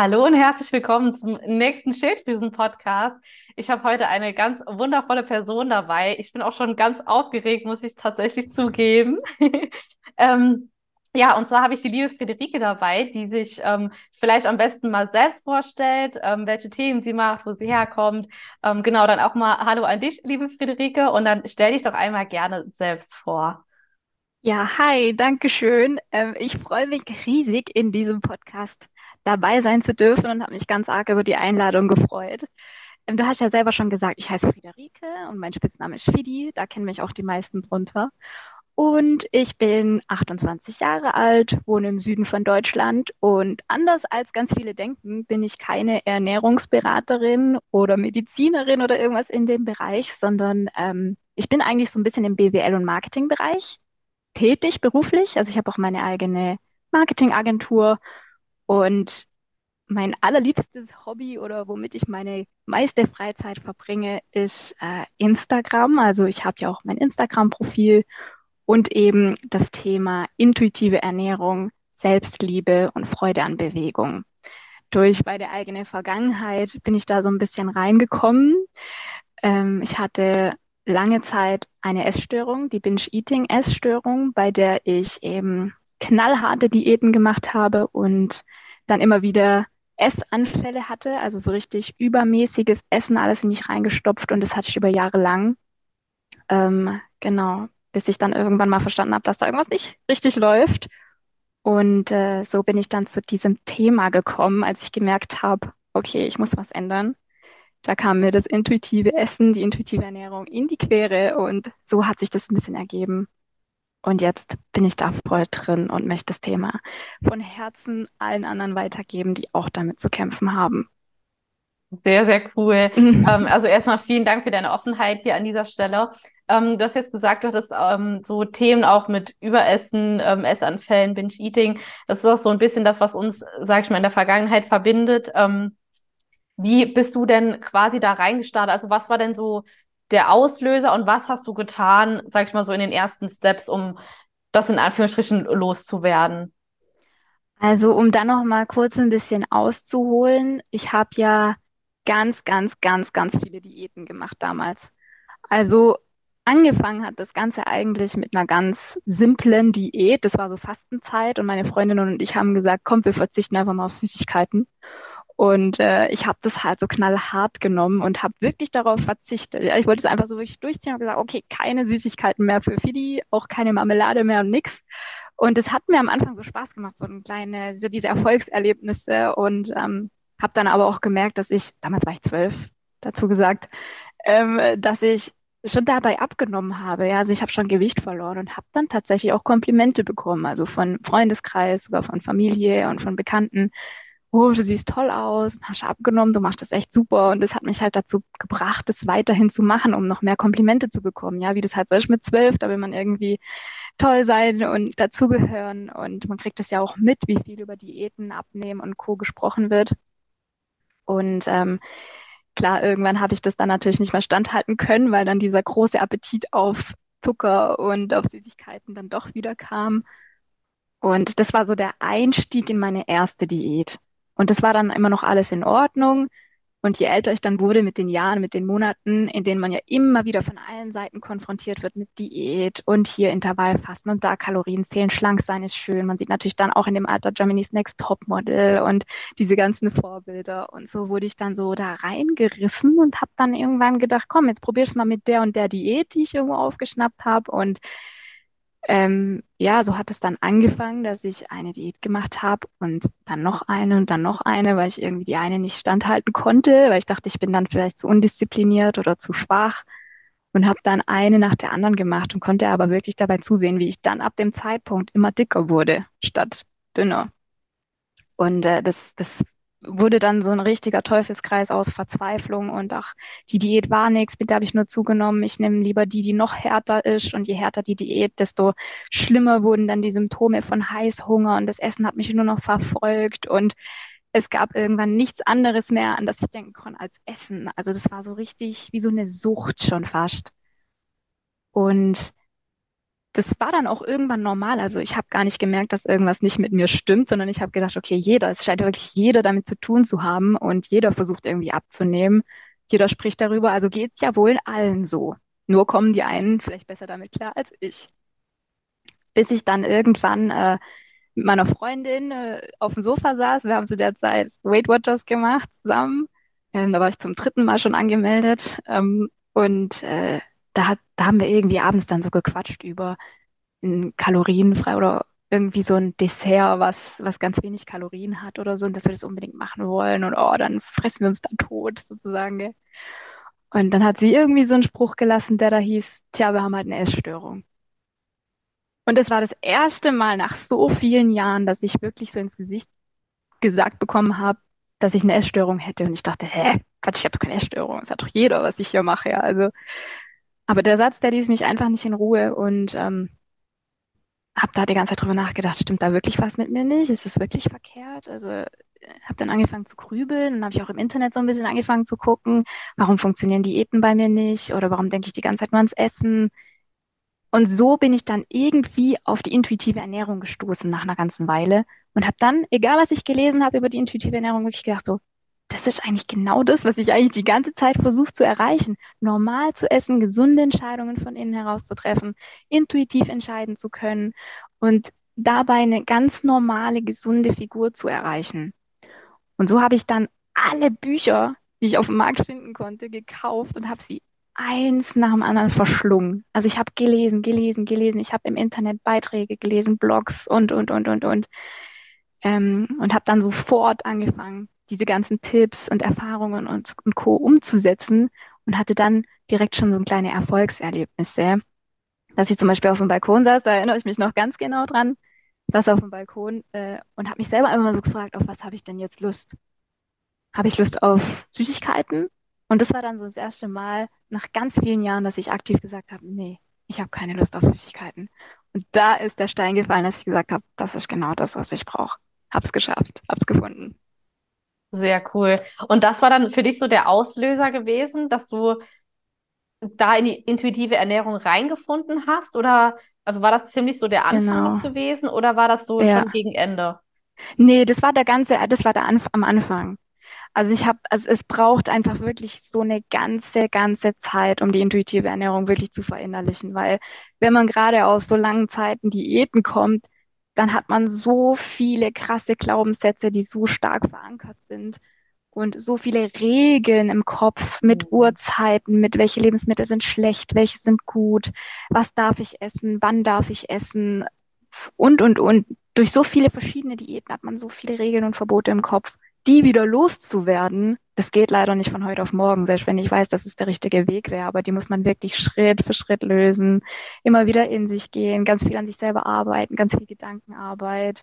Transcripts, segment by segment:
Hallo und herzlich willkommen zum nächsten Schilddrüsen-Podcast. Ich habe heute eine ganz wundervolle Person dabei. Ich bin auch schon ganz aufgeregt, muss ich tatsächlich zugeben. ähm, ja, und zwar habe ich die liebe Friederike dabei, die sich ähm, vielleicht am besten mal selbst vorstellt, ähm, welche Themen sie macht, wo sie herkommt. Ähm, genau, dann auch mal Hallo an dich, liebe Friederike, und dann stell dich doch einmal gerne selbst vor. Ja, hi, danke schön. Ähm, ich freue mich riesig, in diesem Podcast dabei sein zu dürfen und habe mich ganz arg über die Einladung gefreut. Ähm, du hast ja selber schon gesagt, ich heiße Friederike und mein Spitzname ist Fidi. Da kennen mich auch die meisten drunter. Und ich bin 28 Jahre alt, wohne im Süden von Deutschland und anders als ganz viele denken, bin ich keine Ernährungsberaterin oder Medizinerin oder irgendwas in dem Bereich, sondern ähm, ich bin eigentlich so ein bisschen im BWL- und Marketingbereich tätig beruflich. Also ich habe auch meine eigene Marketingagentur und mein allerliebstes Hobby oder womit ich meine meiste Freizeit verbringe, ist äh, Instagram. Also ich habe ja auch mein Instagram-Profil und eben das Thema intuitive Ernährung, Selbstliebe und Freude an Bewegung. Durch meine eigene Vergangenheit bin ich da so ein bisschen reingekommen. Ähm, ich hatte lange Zeit eine Essstörung, die Binge-Eating-Essstörung, bei der ich eben knallharte Diäten gemacht habe und dann immer wieder Essanfälle hatte, also so richtig übermäßiges Essen, alles in mich reingestopft und das hatte ich über Jahre lang. Ähm, genau, bis ich dann irgendwann mal verstanden habe, dass da irgendwas nicht richtig läuft. Und äh, so bin ich dann zu diesem Thema gekommen, als ich gemerkt habe, okay, ich muss was ändern. Da kam mir das intuitive Essen, die intuitive Ernährung in die Quere und so hat sich das ein bisschen ergeben. Und jetzt bin ich da voll drin und möchte das Thema von Herzen allen anderen weitergeben, die auch damit zu kämpfen haben. Sehr, sehr cool. ähm, also erstmal vielen Dank für deine Offenheit hier an dieser Stelle. Ähm, du hast jetzt gesagt, du hattest ähm, so Themen auch mit Überessen, ähm, Essanfällen, Binge-Eating. Das ist auch so ein bisschen das, was uns, sag ich mal, in der Vergangenheit verbindet. Ähm, wie bist du denn quasi da reingestartet? Also was war denn so der Auslöser und was hast du getan, sag ich mal so in den ersten Steps, um das in Anführungsstrichen loszuwerden? Also um dann noch mal kurz ein bisschen auszuholen, ich habe ja ganz, ganz, ganz, ganz viele Diäten gemacht damals. Also angefangen hat das Ganze eigentlich mit einer ganz simplen Diät. Das war so Fastenzeit und meine Freundin und ich haben gesagt, komm, wir verzichten einfach mal auf Süßigkeiten. Und äh, ich habe das halt so knallhart genommen und habe wirklich darauf verzichtet. Ich wollte es einfach so durchziehen und gesagt, okay, keine Süßigkeiten mehr für Fidi, auch keine Marmelade mehr und nix. Und es hat mir am Anfang so Spaß gemacht, so ein kleine, so diese Erfolgserlebnisse und ähm, habe dann aber auch gemerkt, dass ich, damals war ich zwölf, dazu gesagt, ähm, dass ich schon dabei abgenommen habe. Ja, also ich habe schon Gewicht verloren und habe dann tatsächlich auch Komplimente bekommen, also von Freundeskreis, sogar von Familie und von Bekannten, oh, du siehst toll aus, hast abgenommen, du machst das echt super. Und das hat mich halt dazu gebracht, das weiterhin zu machen, um noch mehr Komplimente zu bekommen. Ja, wie das halt so ist mit zwölf, da will man irgendwie toll sein und dazugehören. Und man kriegt es ja auch mit, wie viel über Diäten, Abnehmen und Co. gesprochen wird. Und ähm, klar, irgendwann habe ich das dann natürlich nicht mehr standhalten können, weil dann dieser große Appetit auf Zucker und auf Süßigkeiten dann doch wieder kam. Und das war so der Einstieg in meine erste Diät. Und das war dann immer noch alles in Ordnung. Und je älter ich dann wurde mit den Jahren, mit den Monaten, in denen man ja immer wieder von allen Seiten konfrontiert wird mit Diät und hier Intervallfasten und da Kalorien zählen, schlank sein ist schön. Man sieht natürlich dann auch in dem Alter Germany's Next Topmodel und diese ganzen Vorbilder. Und so wurde ich dann so da reingerissen und habe dann irgendwann gedacht, komm, jetzt probier's mal mit der und der Diät, die ich irgendwo aufgeschnappt habe. Und ähm, ja, so hat es dann angefangen, dass ich eine Diät gemacht habe und dann noch eine und dann noch eine, weil ich irgendwie die eine nicht standhalten konnte, weil ich dachte, ich bin dann vielleicht zu undiszipliniert oder zu schwach und habe dann eine nach der anderen gemacht und konnte aber wirklich dabei zusehen, wie ich dann ab dem Zeitpunkt immer dicker wurde statt dünner. Und äh, das, das wurde dann so ein richtiger Teufelskreis aus Verzweiflung und ach, die Diät war nichts, mit der habe ich nur zugenommen. Ich nehme lieber die, die noch härter ist und je härter die Diät, desto schlimmer wurden dann die Symptome von Heißhunger und das Essen hat mich nur noch verfolgt und es gab irgendwann nichts anderes mehr, an das ich denken konnte als Essen. Also das war so richtig wie so eine Sucht schon fast. Und das war dann auch irgendwann normal. Also ich habe gar nicht gemerkt, dass irgendwas nicht mit mir stimmt, sondern ich habe gedacht, okay, jeder, es scheint wirklich jeder damit zu tun zu haben und jeder versucht irgendwie abzunehmen. Jeder spricht darüber, also geht es ja wohl allen so. Nur kommen die einen vielleicht besser damit klar als ich. Bis ich dann irgendwann äh, mit meiner Freundin äh, auf dem Sofa saß. Wir haben zu der Zeit Weight Watchers gemacht zusammen. Ähm, da war ich zum dritten Mal schon angemeldet. Ähm, und äh, da, hat, da haben wir irgendwie abends dann so gequatscht über ein kalorienfrei oder irgendwie so ein Dessert, was, was ganz wenig Kalorien hat oder so, und dass wir das unbedingt machen wollen und oh, dann fressen wir uns dann tot sozusagen. Gell? Und dann hat sie irgendwie so einen Spruch gelassen, der da hieß, tja, wir haben halt eine Essstörung. Und das war das erste Mal nach so vielen Jahren, dass ich wirklich so ins Gesicht gesagt bekommen habe, dass ich eine Essstörung hätte. Und ich dachte, hä, Gott, ich habe doch keine Essstörung. Das hat doch jeder, was ich hier mache. Ja. Also, aber der Satz, der ließ mich einfach nicht in Ruhe und ähm, habe da die ganze Zeit drüber nachgedacht, stimmt da wirklich was mit mir nicht? Ist das wirklich verkehrt? Also habe dann angefangen zu grübeln und habe ich auch im Internet so ein bisschen angefangen zu gucken, warum funktionieren Diäten bei mir nicht oder warum denke ich die ganze Zeit nur ans Essen? Und so bin ich dann irgendwie auf die intuitive Ernährung gestoßen nach einer ganzen Weile und habe dann, egal was ich gelesen habe über die intuitive Ernährung, wirklich gedacht so, das ist eigentlich genau das, was ich eigentlich die ganze Zeit versuche zu erreichen. Normal zu essen, gesunde Entscheidungen von innen heraus zu treffen, intuitiv entscheiden zu können und dabei eine ganz normale, gesunde Figur zu erreichen. Und so habe ich dann alle Bücher, die ich auf dem Markt finden konnte, gekauft und habe sie eins nach dem anderen verschlungen. Also ich habe gelesen, gelesen, gelesen. Ich habe im Internet Beiträge gelesen, Blogs und, und, und, und, und. Ähm, und habe dann sofort angefangen, diese ganzen Tipps und Erfahrungen und, und Co. umzusetzen und hatte dann direkt schon so kleine Erfolgserlebnisse. Dass ich zum Beispiel auf dem Balkon saß, da erinnere ich mich noch ganz genau dran, saß auf dem Balkon äh, und habe mich selber einfach mal so gefragt, auf was habe ich denn jetzt Lust? Habe ich Lust auf Süßigkeiten? Und das war dann so das erste Mal nach ganz vielen Jahren, dass ich aktiv gesagt habe, nee, ich habe keine Lust auf Süßigkeiten. Und da ist der Stein gefallen, dass ich gesagt habe, das ist genau das, was ich brauche. Hab's geschafft, hab's gefunden. Sehr cool. Und das war dann für dich so der Auslöser gewesen, dass du da in die intuitive Ernährung reingefunden hast? Oder also war das ziemlich so der Anfang Genau. noch gewesen oder war das so Ja. schon gegen Ende? Nee, das war der ganze, das war der Anf am Anfang. Also ich habe, also es braucht einfach wirklich so eine ganze, ganze Zeit, um die intuitive Ernährung wirklich zu verinnerlichen, weil wenn man gerade aus so langen Zeiten Diäten kommt, dann hat man so viele krasse Glaubenssätze, die so stark verankert sind und so viele Regeln im Kopf mit Mhm. Uhrzeiten, mit welche Lebensmittel sind schlecht, welche sind gut, was darf ich essen, wann darf ich essen und, und, und. Durch so viele verschiedene Diäten hat man so viele Regeln und Verbote im Kopf. Die wieder loszuwerden, das geht leider nicht von heute auf morgen, selbst wenn ich weiß, dass es der richtige Weg wäre, aber die muss man wirklich Schritt für Schritt lösen, immer wieder in sich gehen, ganz viel an sich selber arbeiten, ganz viel Gedankenarbeit.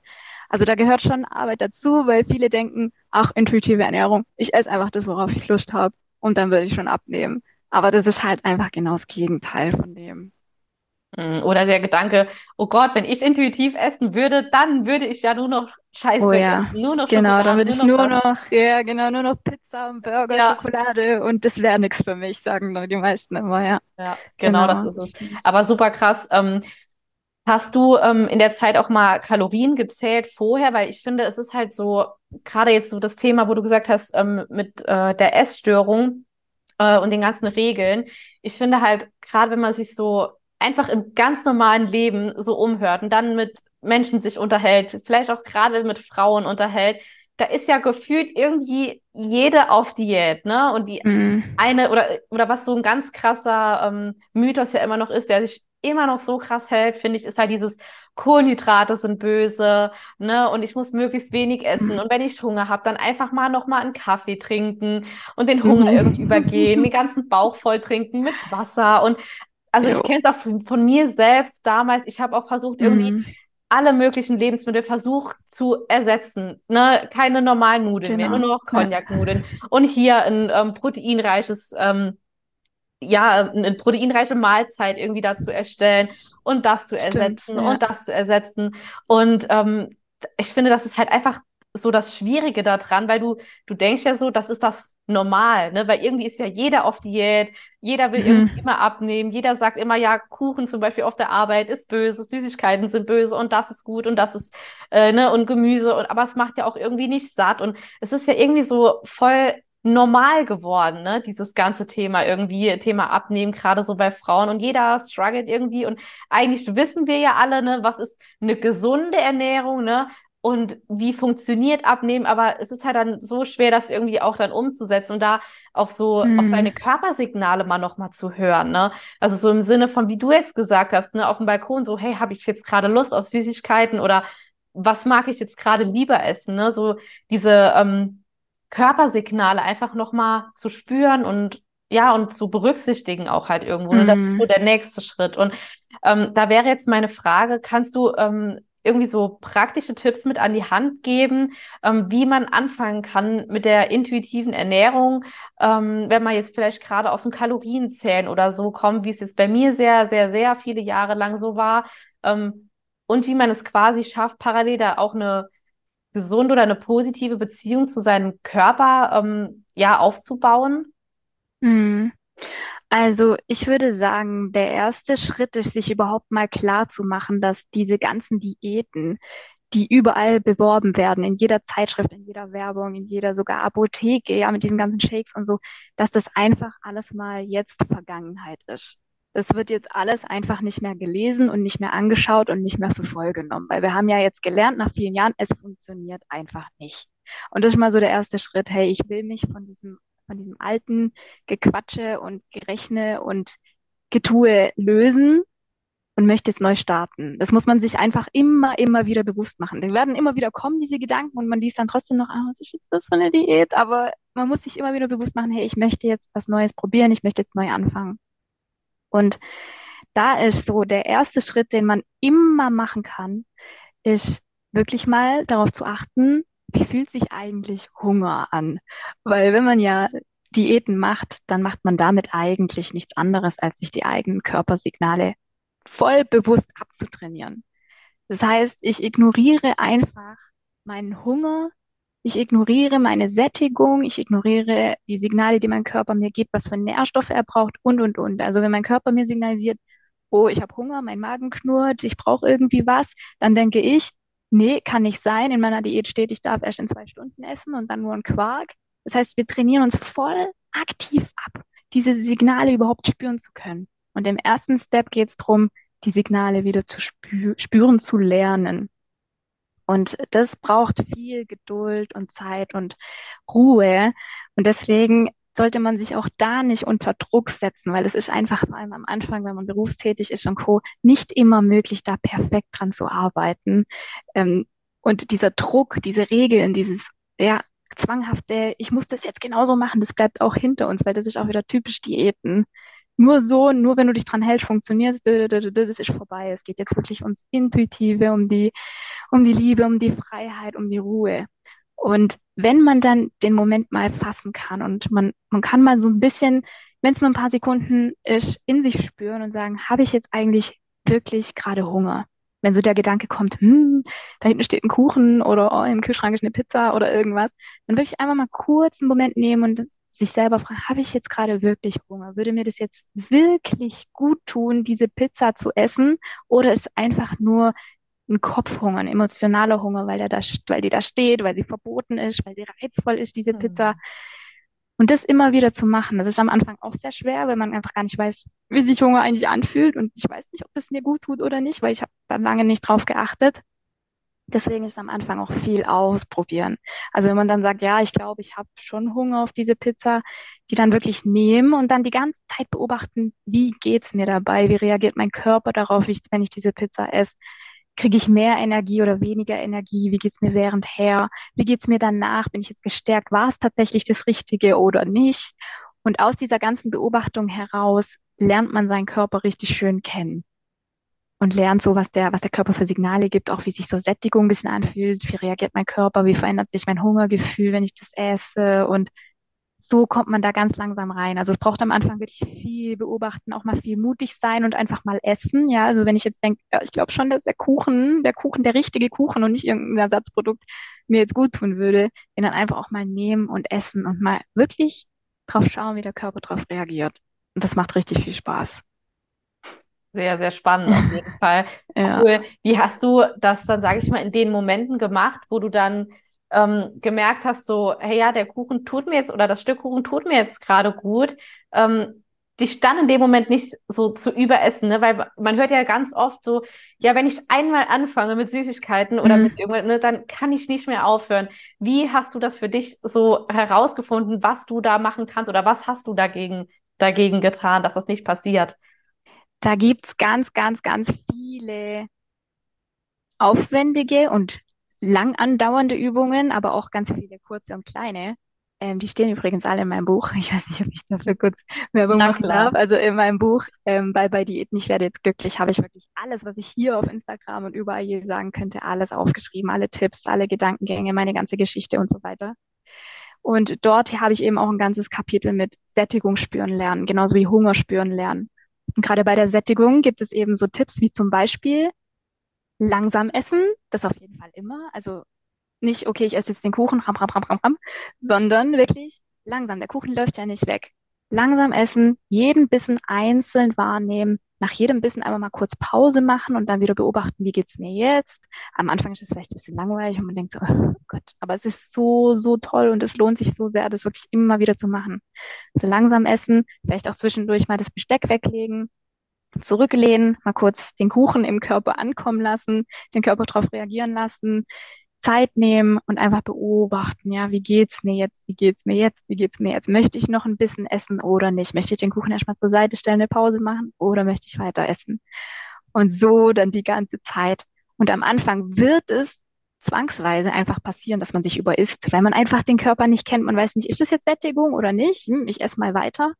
Also da gehört schon Arbeit dazu, weil viele denken, ach, intuitive Ernährung, ich esse einfach das, worauf ich Lust habe und dann würde ich schon abnehmen. Aber das ist halt einfach genau das Gegenteil von dem. Mm, Oder der Gedanke, oh Gott, wenn ich intuitiv essen würde, dann würde ich ja nur noch Scheiße Oh ja, nur noch genau, dann würde ich noch nur das. noch, ja, genau, nur noch Pizza und Burger, Ja, Schokolade und das wäre nichts für mich, sagen dann die meisten immer, ja. ja, genau das Genau, ist das es. stimmt. Aber super krass. Ähm, hast du ähm, in der Zeit auch mal Kalorien gezählt vorher? Weil ich finde, es ist halt so, gerade jetzt so das Thema, wo du gesagt hast, ähm, mit äh, der Essstörung äh, und den ganzen Regeln. Ich finde halt, gerade wenn man sich so einfach im ganz normalen Leben so umhört und dann mit Menschen sich unterhält, vielleicht auch gerade mit Frauen unterhält, da ist ja gefühlt irgendwie jede auf Diät, ne? Und die Mhm. eine oder, oder was so ein ganz krasser ähm, Mythos ja immer noch ist, der sich immer noch so krass hält, finde ich, ist halt dieses Kohlenhydrate sind böse, ne? Und ich muss möglichst wenig essen. Mhm. Und wenn ich Hunger habe, dann einfach mal noch mal einen Kaffee trinken und den Hunger irgendwie übergehen, den ganzen Bauch voll trinken mit Wasser. Und also ich Jo. kenne es auch von, von mir selbst damals. Ich habe auch versucht, irgendwie Mhm. alle möglichen Lebensmittel versucht zu ersetzen. Ne? Keine normalen Nudeln mehr, nur Genau, noch ja, Cognac-Nudeln. Und hier ein ähm, proteinreiches, ähm, ja, eine proteinreiche Mahlzeit irgendwie dazu erstellen und das zu stimmt, ersetzen ja. und das zu ersetzen. Und ähm, ich finde, das ist halt einfach so das Schwierige daran, weil du, du denkst ja so, das ist das normal, ne? Weil irgendwie ist ja jeder auf Diät, jeder will mhm. irgendwie immer abnehmen, jeder sagt immer, ja, Kuchen zum Beispiel auf der Arbeit ist böse, Süßigkeiten sind böse und das ist gut und das ist, äh, ne, und Gemüse und aber es macht ja auch irgendwie nicht satt und es ist ja irgendwie so voll normal geworden, ne? Dieses ganze Thema irgendwie, Thema Abnehmen, gerade so bei Frauen und jeder struggelt irgendwie und eigentlich wissen wir ja alle, ne, was ist eine gesunde Ernährung, ne? Und wie funktioniert Abnehmen, aber es ist halt dann so schwer, das irgendwie auch dann umzusetzen und da auch so mhm. auf seine Körpersignale mal nochmal zu hören, ne? Also so im Sinne von, wie du jetzt gesagt hast, ne, auf dem Balkon so, hey, habe ich jetzt gerade Lust auf Süßigkeiten oder was mag ich jetzt gerade lieber essen, ne? So diese ähm, Körpersignale einfach nochmal zu spüren und ja, und zu berücksichtigen auch halt irgendwo. Mhm. Ne? Das ist so mhm. der nächste Schritt. Und ähm, da wäre jetzt meine Frage, kannst du ähm, irgendwie so praktische Tipps mit an die Hand geben, ähm, wie man anfangen kann mit der intuitiven Ernährung, ähm, wenn man jetzt vielleicht gerade aus dem Kalorienzählen oder so kommt, wie es jetzt bei mir sehr, sehr, sehr viele Jahre lang so war. Ähm, und wie man es quasi schafft, parallel da auch eine gesunde oder eine positive Beziehung zu seinem Körper ähm, ja aufzubauen? Mhm. Also ich würde sagen, der erste Schritt ist, sich überhaupt mal klar zu machen, dass diese ganzen Diäten, die überall beworben werden, in jeder Zeitschrift, in jeder Werbung, in jeder sogar Apotheke, ja, mit diesen ganzen Shakes und so, dass das einfach alles mal jetzt Vergangenheit ist. Das wird jetzt alles einfach nicht mehr gelesen und nicht mehr angeschaut und nicht mehr für voll genommen, weil wir haben ja jetzt gelernt nach vielen Jahren, es funktioniert einfach nicht. Und das ist mal so der erste Schritt. Hey, ich will mich von diesem von diesem alten Gequatsche und Gerechne und Getue lösen und möchte jetzt neu starten. Das muss man sich einfach immer, immer wieder bewusst machen. Die werden immer wieder kommen, diese Gedanken, und man liest dann trotzdem noch, ah, was ist jetzt das für eine Diät? Aber man muss sich immer wieder bewusst machen, hey, ich möchte jetzt was Neues probieren, ich möchte jetzt neu anfangen. Und da ist so der erste Schritt, den man immer machen kann, ist wirklich mal darauf zu achten, wie fühlt sich eigentlich Hunger an? Weil wenn man ja Diäten macht, dann macht man damit eigentlich nichts anderes, als sich die eigenen Körpersignale voll bewusst abzutrainieren. Das heißt, ich ignoriere einfach meinen Hunger, ich ignoriere meine Sättigung, ich ignoriere die Signale, die mein Körper mir gibt, was für Nährstoffe er braucht und, und, und. Also wenn mein Körper mir signalisiert, oh, ich habe Hunger, mein Magen knurrt, ich brauche irgendwie was, dann denke ich, nee, kann nicht sein. In meiner Diät steht, ich darf erst in zwei Stunden essen und dann nur ein Quark. Das heißt, wir trainieren uns voll aktiv ab, diese Signale überhaupt spüren zu können. Und im ersten Step geht es darum, die Signale wieder zu spü spüren zu lernen. Und das braucht viel Geduld und Zeit und Ruhe. Und deswegen sollte man sich auch da nicht unter Druck setzen, weil es ist einfach vor allem am Anfang, wenn man berufstätig ist und Co., nicht immer möglich, da perfekt dran zu arbeiten. Ähm, und dieser Druck, diese Regeln, dieses, ja, zwanghafte, ich muss das jetzt genauso machen, das bleibt auch hinter uns, weil das ist auch wieder typisch Diäten. Nur so, nur wenn du dich dran hältst, funktioniert es, das ist vorbei. Es geht jetzt wirklich ums Intuitive, um die, um die Liebe, um die Freiheit, um die Ruhe. Und wenn man dann den Moment mal fassen kann und man, man kann mal so ein bisschen, wenn es nur ein paar Sekunden ist, in sich spüren und sagen, habe ich jetzt eigentlich wirklich gerade Hunger? Wenn so der Gedanke kommt, hm, da hinten steht ein Kuchen oder oh, im Kühlschrank ist eine Pizza oder irgendwas, dann würde ich einfach mal kurz einen Moment nehmen und sich selber fragen, habe ich jetzt gerade wirklich Hunger? Würde mir das jetzt wirklich gut tun, diese Pizza zu essen? Oder ist einfach nur ein Kopfhunger, ein emotionaler Hunger, weil, der da, weil die da steht, weil sie verboten ist, weil sie reizvoll ist, diese mhm. Pizza. Und das immer wieder zu machen, das ist am Anfang auch sehr schwer, weil man einfach gar nicht weiß, wie sich Hunger eigentlich anfühlt. Und ich weiß nicht, ob das mir gut tut oder nicht, weil ich habe da lange nicht drauf geachtet. Deswegen ist am Anfang auch viel ausprobieren. Also wenn man dann sagt, ja, ich glaube, ich habe schon Hunger auf diese Pizza, die dann wirklich nehmen und dann die ganze Zeit beobachten, wie geht's mir dabei, wie reagiert mein Körper darauf, wenn ich diese Pizza esse kriege ich mehr Energie oder weniger Energie? Wie geht's mir währendher? Wie geht's mir danach? Bin ich jetzt gestärkt? War es tatsächlich das Richtige oder nicht? Und aus dieser ganzen Beobachtung heraus lernt man seinen Körper richtig schön kennen und lernt so, was der, was der Körper für Signale gibt, auch wie sich so Sättigung ein bisschen anfühlt, wie reagiert mein Körper, wie verändert sich mein Hungergefühl, wenn ich das esse und so kommt man da ganz langsam rein. Also es braucht am Anfang wirklich viel beobachten, auch mal viel mutig sein und einfach mal essen. Ja, also wenn ich jetzt denke, ja, ich glaube schon, dass der Kuchen, der Kuchen, der richtige Kuchen und nicht irgendein Ersatzprodukt mir jetzt gut tun würde, den dann einfach auch mal nehmen und essen und mal wirklich drauf schauen, wie der Körper drauf reagiert. Und das macht richtig viel Spaß. Sehr, sehr spannend auf jeden Fall. Ja. Cool. Wie hast du das dann, sage ich mal, in den Momenten gemacht, wo du dann ähm, gemerkt hast, so, hey ja, der Kuchen tut mir jetzt oder das Stück Kuchen tut mir jetzt gerade gut, ähm, dich dann in dem Moment nicht so zu überessen, ne? weil man hört ja ganz oft so, ja, wenn ich einmal anfange mit Süßigkeiten oder mhm. mit irgendwas, ne, dann kann ich nicht mehr aufhören. Wie hast du das für dich so herausgefunden, was du da machen kannst oder was hast du dagegen, dagegen getan, dass das nicht passiert? Da gibt es ganz, ganz, ganz viele aufwendige und lang andauernde Übungen, aber auch ganz viele kurze und kleine. Ähm, die stehen übrigens alle in meinem Buch. Ich weiß nicht, ob ich dafür kurz Werbung machen darf. Also in meinem Buch ähm, bei bei Diäten, ich werde jetzt glücklich, habe ich wirklich alles, was ich hier auf Instagram und überall je sagen könnte, alles aufgeschrieben, alle Tipps, alle Gedankengänge, meine ganze Geschichte und so weiter. Und dort habe ich eben auch ein ganzes Kapitel mit Sättigung spüren lernen, genauso wie Hunger spüren lernen. Und gerade bei der Sättigung gibt es eben so Tipps wie zum Beispiel langsam essen, das auf jeden Fall immer. Also nicht, okay, ich esse jetzt den Kuchen, ram, ram, ram, ram, ram, sondern wirklich langsam. Der Kuchen läuft ja nicht weg. Langsam essen, jeden Bissen einzeln wahrnehmen, nach jedem Bissen einmal mal kurz Pause machen und dann wieder beobachten, wie geht's mir jetzt. Am Anfang ist es vielleicht ein bisschen langweilig und man denkt so, oh Gott, aber es ist so, so toll und es lohnt sich so sehr, das wirklich immer wieder zu machen. Also langsam essen, vielleicht auch zwischendurch mal das Besteck weglegen, zurücklehnen, mal kurz den Kuchen im Körper ankommen lassen, den Körper darauf reagieren lassen, Zeit nehmen und einfach beobachten, ja, wie geht's mir jetzt, wie geht's mir jetzt, wie geht's mir jetzt? Möchte ich noch ein bisschen essen oder nicht? Möchte ich den Kuchen erstmal zur Seite stellen, eine Pause machen oder möchte ich weiter essen? Und so dann die ganze Zeit. Und am Anfang wird es zwangsweise einfach passieren, dass man sich überisst, weil man einfach den Körper nicht kennt. Man weiß nicht, ist das jetzt Sättigung oder nicht? Hm, ich esse mal weiter.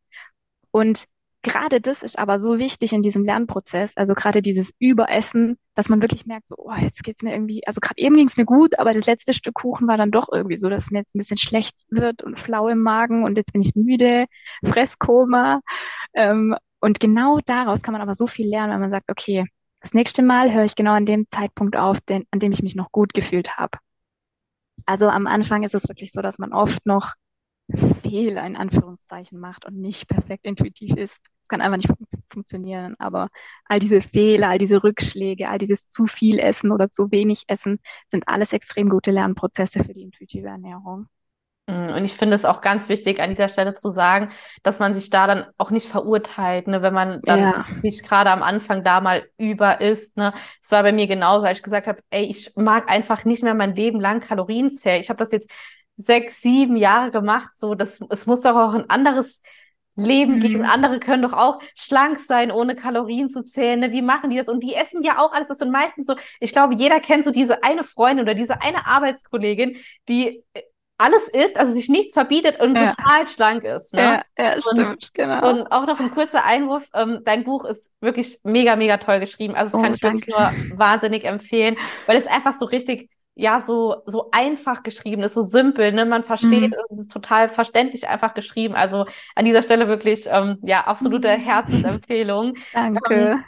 Und gerade das ist aber so wichtig in diesem Lernprozess, also gerade dieses Überessen, dass man wirklich merkt, so, oh, jetzt geht's mir irgendwie, also gerade eben ging's mir gut, aber das letzte Stück Kuchen war dann doch irgendwie so, dass mir jetzt ein bisschen schlecht wird und flau im Magen und jetzt bin ich müde, Fresskoma. Ähm, und genau daraus kann man aber so viel lernen, wenn man sagt, okay, das nächste Mal höre ich genau an dem Zeitpunkt auf, den, an dem ich mich noch gut gefühlt habe. Also am Anfang ist es wirklich so, dass man oft noch Fehler in Anführungszeichen macht und nicht perfekt intuitiv ist. Es kann einfach nicht fun funktionieren. Aber all diese Fehler, all diese Rückschläge, all dieses zu viel Essen oder zu wenig Essen sind alles extrem gute Lernprozesse für die intuitive Ernährung. Mm, und ich finde es auch ganz wichtig, an dieser Stelle zu sagen, dass man sich da dann auch nicht verurteilt, ne, wenn man dann ja. sich gerade am Anfang da mal über isst. Ne. Es war bei mir genauso, als ich gesagt habe, ey, ich mag einfach nicht mehr mein Leben lang Kalorien zählen. Ich habe das jetzt sechs, sieben Jahre gemacht. So, das, es muss doch auch ein anderes Leben mhm. geben. Andere können doch auch schlank sein, ohne Kalorien zu zählen. Ne? Wie machen die das? Und die essen ja auch alles. Das sind meistens so, ich glaube, jeder kennt so diese eine Freundin oder diese eine Arbeitskollegin, die äh, alles isst, also sich nichts verbietet und ja. total schlank ist. Ne? Ja, ja stimmt, und, genau. Und auch noch ein kurzer Einwurf, ähm, dein Buch ist wirklich mega, mega toll geschrieben. Also das oh, kann ich danke. wirklich nur wahnsinnig empfehlen, weil es einfach so richtig ja so so einfach geschrieben ist, so simpel, ne? Man versteht, mhm. es ist total verständlich einfach geschrieben. Also an dieser Stelle wirklich ähm, ja absolute mhm. Herzensempfehlung. Danke. Ähm,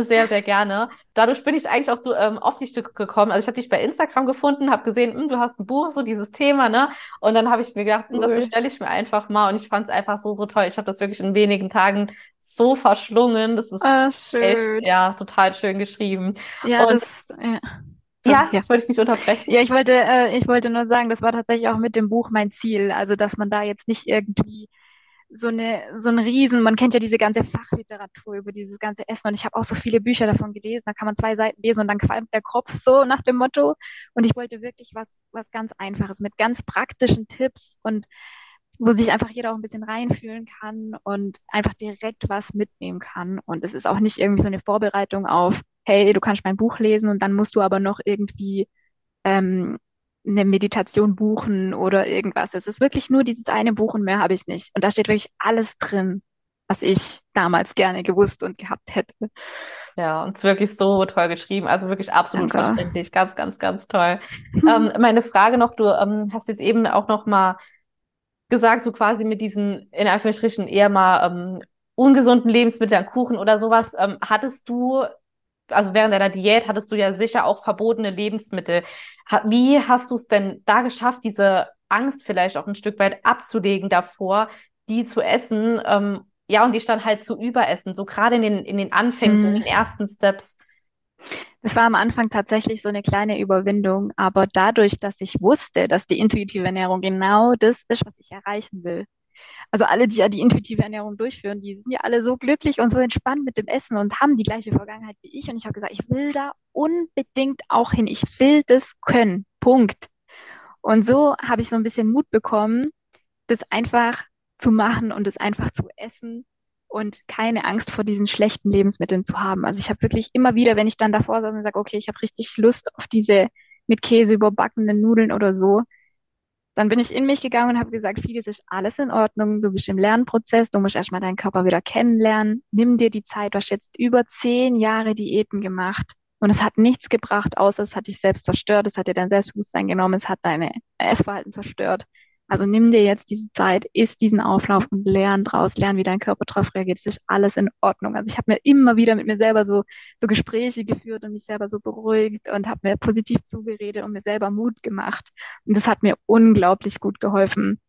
sehr, sehr gerne. Dadurch bin ich eigentlich auch ähm, auf die Stücke gekommen. Also ich habe dich bei Instagram gefunden, habe gesehen, hm, du hast ein Buch, so dieses Thema, ne? Und dann habe ich mir gedacht, hm, cool. das bestelle ich mir einfach mal. Und ich fand es einfach so, so toll. Ich habe das wirklich in wenigen Tagen so verschlungen. Das ist ah, echt, ja, total schön geschrieben. Ja, Und, das, ja. Ja, ja, wollte ich nicht unterbrechen. Ja, ich wollte, äh, ich wollte nur sagen, das war tatsächlich auch mit dem Buch mein Ziel. Also, dass man da jetzt nicht irgendwie so eine, so ein Riesen, man kennt ja diese ganze Fachliteratur über dieses ganze Essen und ich habe auch so viele Bücher davon gelesen, da kann man zwei Seiten lesen und dann qualmt der Kopf so nach dem Motto. Und ich wollte wirklich was, was ganz Einfaches mit ganz praktischen Tipps und wo sich einfach jeder auch ein bisschen reinfühlen kann und einfach direkt was mitnehmen kann. Und es ist auch nicht irgendwie so eine Vorbereitung auf, hey, du kannst mein Buch lesen und dann musst du aber noch irgendwie ähm, eine Meditation buchen oder irgendwas. Es ist wirklich nur dieses eine Buch und mehr habe ich nicht. Und da steht wirklich alles drin, was ich damals gerne gewusst und gehabt hätte. Ja, und es ist wirklich so toll geschrieben, also wirklich absolut Danke. verständlich, ganz, ganz, ganz toll. ähm, meine Frage noch, du ähm, hast jetzt eben auch noch mal gesagt, so quasi mit diesen, in Anführungsstrichen, eher mal ähm, ungesunden Lebensmitteln, Kuchen oder sowas, ähm, hattest du, also während deiner Diät hattest du ja sicher auch verbotene Lebensmittel. wie hast du es denn da geschafft, diese Angst vielleicht auch ein Stück weit abzulegen davor, die zu essen, ähm, ja, und die dann halt zu überessen, so gerade in den, in den Anfängen, mm. so in den mhm. ersten Steps. Das war am Anfang tatsächlich so eine kleine Überwindung, aber dadurch, dass ich wusste, dass die intuitive Ernährung genau das ist, was ich erreichen will. Also alle, die ja die intuitive Ernährung durchführen, die sind ja alle so glücklich und so entspannt mit dem Essen und haben die gleiche Vergangenheit wie ich. Und ich habe gesagt, ich will da unbedingt auch hin. Ich will das können. Punkt. Und so habe ich so ein bisschen Mut bekommen, das einfach zu machen und es einfach zu essen und keine Angst vor diesen schlechten Lebensmitteln zu haben. Also ich habe wirklich immer wieder, wenn ich dann davor saß und sage, okay, ich habe richtig Lust auf diese mit Käse überbackenen Nudeln oder so, dann bin ich in mich gegangen und habe gesagt, vieles ist alles in Ordnung, du bist im Lernprozess, du musst erstmal deinen Körper wieder kennenlernen, nimm dir die Zeit, du hast jetzt über zehn Jahre Diäten gemacht und es hat nichts gebracht, außer es hat dich selbst zerstört, es hat dir dein Selbstbewusstsein genommen, es hat deine Essverhalten zerstört. Also nimm dir jetzt diese Zeit, isst diesen Auflauf und lern draus, lern, wie dein Körper drauf reagiert. Es ist alles in Ordnung. Also ich habe mir immer wieder mit mir selber so, so Gespräche geführt und mich selber so beruhigt und habe mir positiv zugeredet und mir selber Mut gemacht. Und das hat mir unglaublich gut geholfen.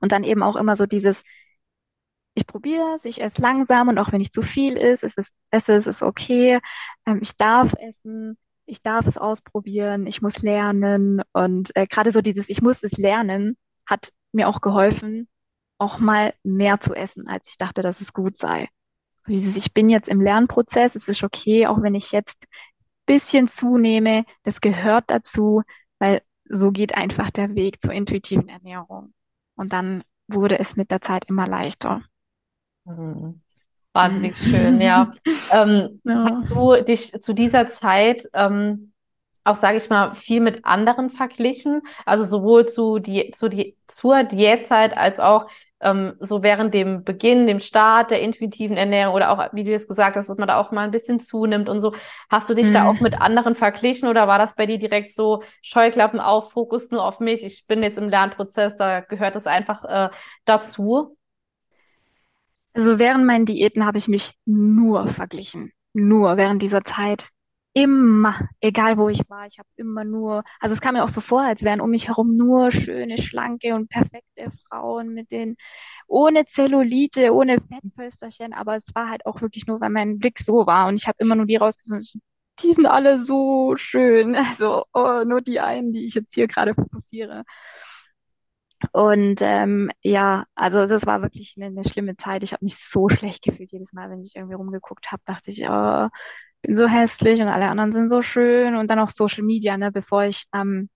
Und dann eben auch immer so dieses, ich probiere es, ich esse langsam und auch wenn nicht zu viel ist, es ist, es ist, ist okay. Ähm, ich darf essen, ich darf es ausprobieren, ich muss lernen. Und äh, gerade so dieses, ich muss es lernen, hat mir auch geholfen, auch mal mehr zu essen, als ich dachte, dass es gut sei. So dieses, ich bin jetzt im Lernprozess, es ist okay, auch wenn ich jetzt bisschen zunehme, das gehört dazu, weil so geht einfach der Weg zur intuitiven Ernährung. Und dann wurde es mit der Zeit immer leichter. Mhm. Wahnsinnig schön, ja. Ähm, ja. Hast du dich zu dieser Zeit ähm, auch, sage ich mal, viel mit anderen verglichen. Also sowohl zu die, zu die, zur Diätzeit als auch ähm, so während dem Beginn, dem Start der intuitiven Ernährung oder auch, wie du es gesagt hast, dass man da auch mal ein bisschen zunimmt und so. Hast du dich mhm. da auch mit anderen verglichen oder war das bei dir direkt so Scheuklappen auf, Fokus nur auf mich? Ich bin jetzt im Lernprozess, da gehört es einfach äh, dazu. Also während meinen Diäten habe ich mich nur verglichen. Nur während dieser Zeit immer, egal wo ich war, ich habe immer nur, also es kam mir auch so vor, als wären um mich herum nur schöne, schlanke und perfekte Frauen mit den, ohne Zellulite, ohne Fettpösterchen, aber es war halt auch wirklich nur, weil mein Blick so war und ich habe immer nur die rausgesucht, die sind alle so schön, also oh, nur die einen, die ich jetzt hier gerade fokussiere. Und ähm, ja, also das war wirklich eine, eine schlimme Zeit. Ich habe mich so schlecht gefühlt jedes Mal, wenn ich irgendwie rumgeguckt habe, dachte ich, oh, bin so hässlich und alle anderen sind so schön und dann auch Social Media, ne, bevor ich ähm,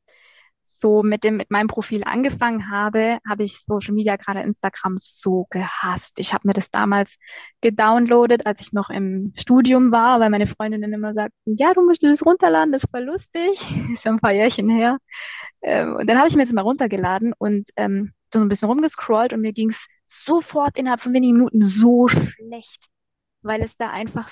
so mit dem mit meinem Profil angefangen habe, habe ich Social Media gerade Instagram so gehasst. Ich habe mir das damals gedownloadet, als ich noch im Studium war, weil meine Freundinnen immer sagten, ja, du musst das runterladen, das voll lustig. ist schon ein paar Jährchen her. Ähm, und dann habe ich mir das mal runtergeladen und ähm, so ein bisschen rumgescrollt und mir ging es sofort innerhalb von wenigen Minuten so schlecht, weil es da einfach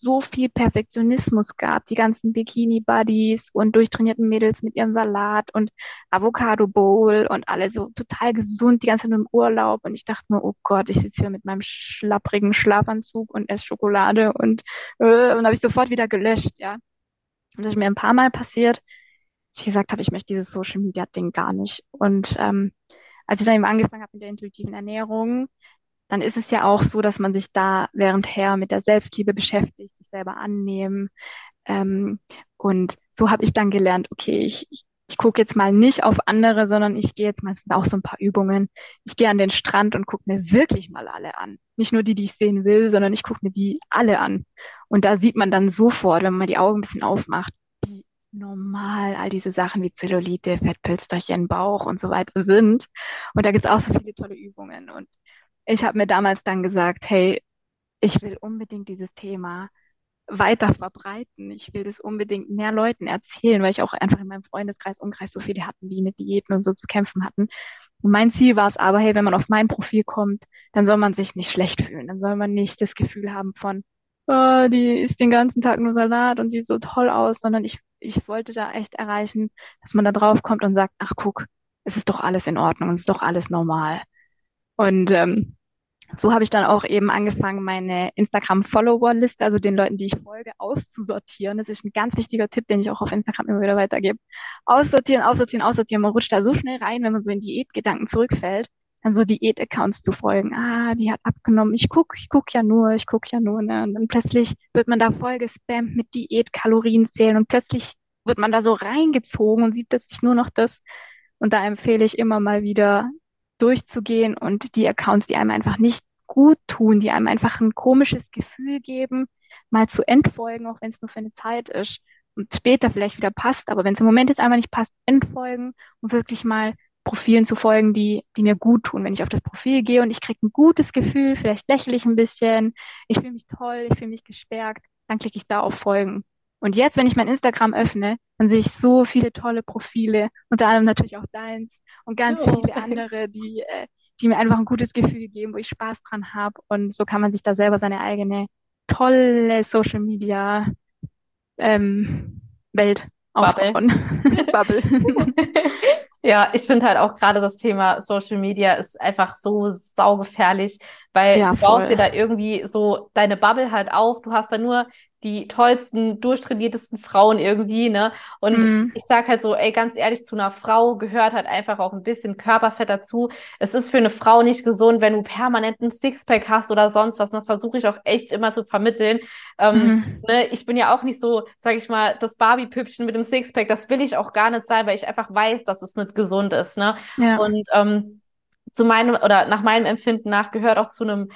so viel Perfektionismus gab, die ganzen Bikini-Buddies und durchtrainierten Mädels mit ihrem Salat und Avocado Bowl und alle so total gesund, die ganze Zeit im Urlaub. Und ich dachte nur, oh Gott, ich sitze hier mit meinem schlapprigen Schlafanzug und esse Schokolade und, äh, und habe ich sofort wieder gelöscht, ja. Und das ist mir ein paar Mal passiert, dass ich gesagt habe, ich möchte dieses Social Media Ding gar nicht. Und ähm, als ich dann eben angefangen habe mit der intuitiven Ernährung, dann ist es ja auch so, dass man sich da währendher mit der Selbstliebe beschäftigt, sich selber annehmen. Ähm, und so habe ich dann gelernt, okay, ich, ich, ich gucke jetzt mal nicht auf andere, sondern ich gehe jetzt mal, es sind auch so ein paar Übungen. Ich gehe an den Strand und gucke mir wirklich mal alle an. Nicht nur die, die ich sehen will, sondern ich gucke mir die alle an. Und da sieht man dann sofort, wenn man die Augen ein bisschen aufmacht, wie normal all diese Sachen wie Zellulite, Fettpölsterchen, Bauch und so weiter sind. Und da gibt es auch so viele tolle Übungen. Und ich habe mir damals dann gesagt, hey, ich will unbedingt dieses Thema weiter verbreiten. Ich will das unbedingt mehr Leuten erzählen, weil ich auch einfach in meinem Freundeskreis, Umkreis so viele hatten, die mit Diäten und so zu kämpfen hatten. Und mein Ziel war es aber, hey, wenn man auf mein Profil kommt, dann soll man sich nicht schlecht fühlen. Dann soll man nicht das Gefühl haben von, oh, die isst den ganzen Tag nur Salat und sieht so toll aus, sondern ich, ich wollte da echt erreichen, dass man da drauf kommt und sagt, ach guck, es ist doch alles in Ordnung, es ist doch alles normal. Und ähm, so habe ich dann auch eben angefangen, meine Instagram-Follower-Liste, also den Leuten, die ich folge, auszusortieren. Das ist ein ganz wichtiger Tipp, den ich auch auf Instagram immer wieder weitergebe. Aussortieren, aussortieren, aussortieren. Man rutscht da so schnell rein, wenn man so in Diätgedanken zurückfällt, dann so Diät-Accounts zu folgen. Ah, die hat abgenommen. Ich guck, ich guck ja nur, ich guck ja nur. Ne? Und dann plötzlich wird man da voll gespammt mit Diät, Kalorien zählen und plötzlich wird man da so reingezogen und sieht plötzlich nur noch das. Und da empfehle ich immer mal wieder durchzugehen und die Accounts, die einem einfach nicht gut tun, die einem einfach ein komisches Gefühl geben, mal zu entfolgen, auch wenn es nur für eine Zeit ist und später vielleicht wieder passt. Aber wenn es im Moment jetzt einmal nicht passt, entfolgen und wirklich mal Profilen zu folgen, die, die mir gut tun. Wenn ich auf das Profil gehe und ich kriege ein gutes Gefühl, vielleicht lächle ich ein bisschen, ich fühle mich toll, ich fühle mich gestärkt, dann klicke ich da auf Folgen. Und jetzt, wenn ich mein Instagram öffne, dann sehe ich so viele tolle Profile, unter anderem natürlich auch deins und ganz oh. viele andere, die, äh, die mir einfach ein gutes Gefühl geben, wo ich Spaß dran habe. Und so kann man sich da selber seine eigene tolle Social Media ähm, Welt aufbauen. Bubble. Bubble. Ja, ich finde halt auch gerade das Thema Social Media ist einfach so saugefährlich, weil ja, du baust dir da irgendwie so deine Bubble halt auf. Du hast da nur die tollsten, durchtrainiertesten Frauen irgendwie, ne? Und mhm. ich sag halt so, ey, ganz ehrlich, zu einer Frau gehört halt einfach auch ein bisschen Körperfett dazu. Es ist für eine Frau nicht gesund, wenn du permanent ein Sixpack hast oder sonst was. Und das versuche ich auch echt immer zu vermitteln. Ähm, mhm. ne? Ich bin ja auch nicht so, sag ich mal, das Barbie-Püppchen mit dem Sixpack. Das will ich auch gar nicht sein, weil ich einfach weiß, dass es nicht gesund ist, ne? Ja. Und ähm, zu meinem oder nach meinem Empfinden nach gehört auch zu einem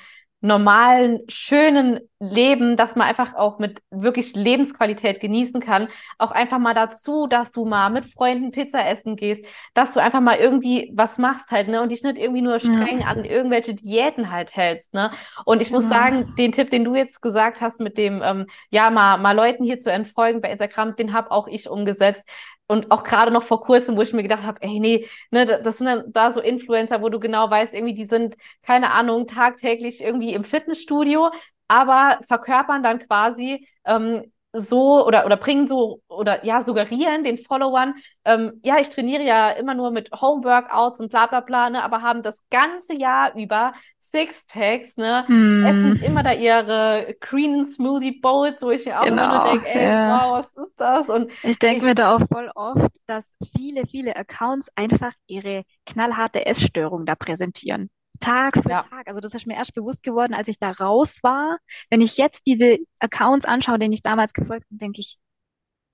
normalen, schönen Leben, dass man einfach auch mit wirklich Lebensqualität genießen kann, auch einfach mal dazu, dass du mal mit Freunden Pizza essen gehst, dass du einfach mal irgendwie was machst halt, ne, und dich nicht irgendwie nur streng ja. an irgendwelche Diäten halt hältst, ne. Und ich genau. muss sagen, den Tipp, den du jetzt gesagt hast mit dem, ähm, ja, mal, mal Leuten hier zu entfolgen bei Instagram, den habe auch ich umgesetzt und auch gerade noch vor kurzem, wo ich mir gedacht habe, ey, nee, ne, das sind dann da so Influencer, wo du genau weißt, irgendwie, die sind, keine Ahnung, tagtäglich irgendwie im Fitnessstudio, aber verkörpern dann quasi ähm, so oder, oder bringen so oder ja, suggerieren den Followern, ähm, ja, ich trainiere ja immer nur mit Homeworkouts und bla bla bla, ne, aber haben das ganze Jahr über Sixpacks, ne, hm. essen immer da ihre Green Smoothie Bowls, wo ich mir auch genau, immer denke, ey, ja. wow, was ist das? Und ich denke mir da auch voll oft, dass viele, viele Accounts einfach ihre knallharte Essstörung da präsentieren. Tag für ja. Tag. Also das ist mir erst bewusst geworden, als ich da raus war. Wenn ich jetzt diese Accounts anschaue, denen ich damals gefolgt bin, denke ich,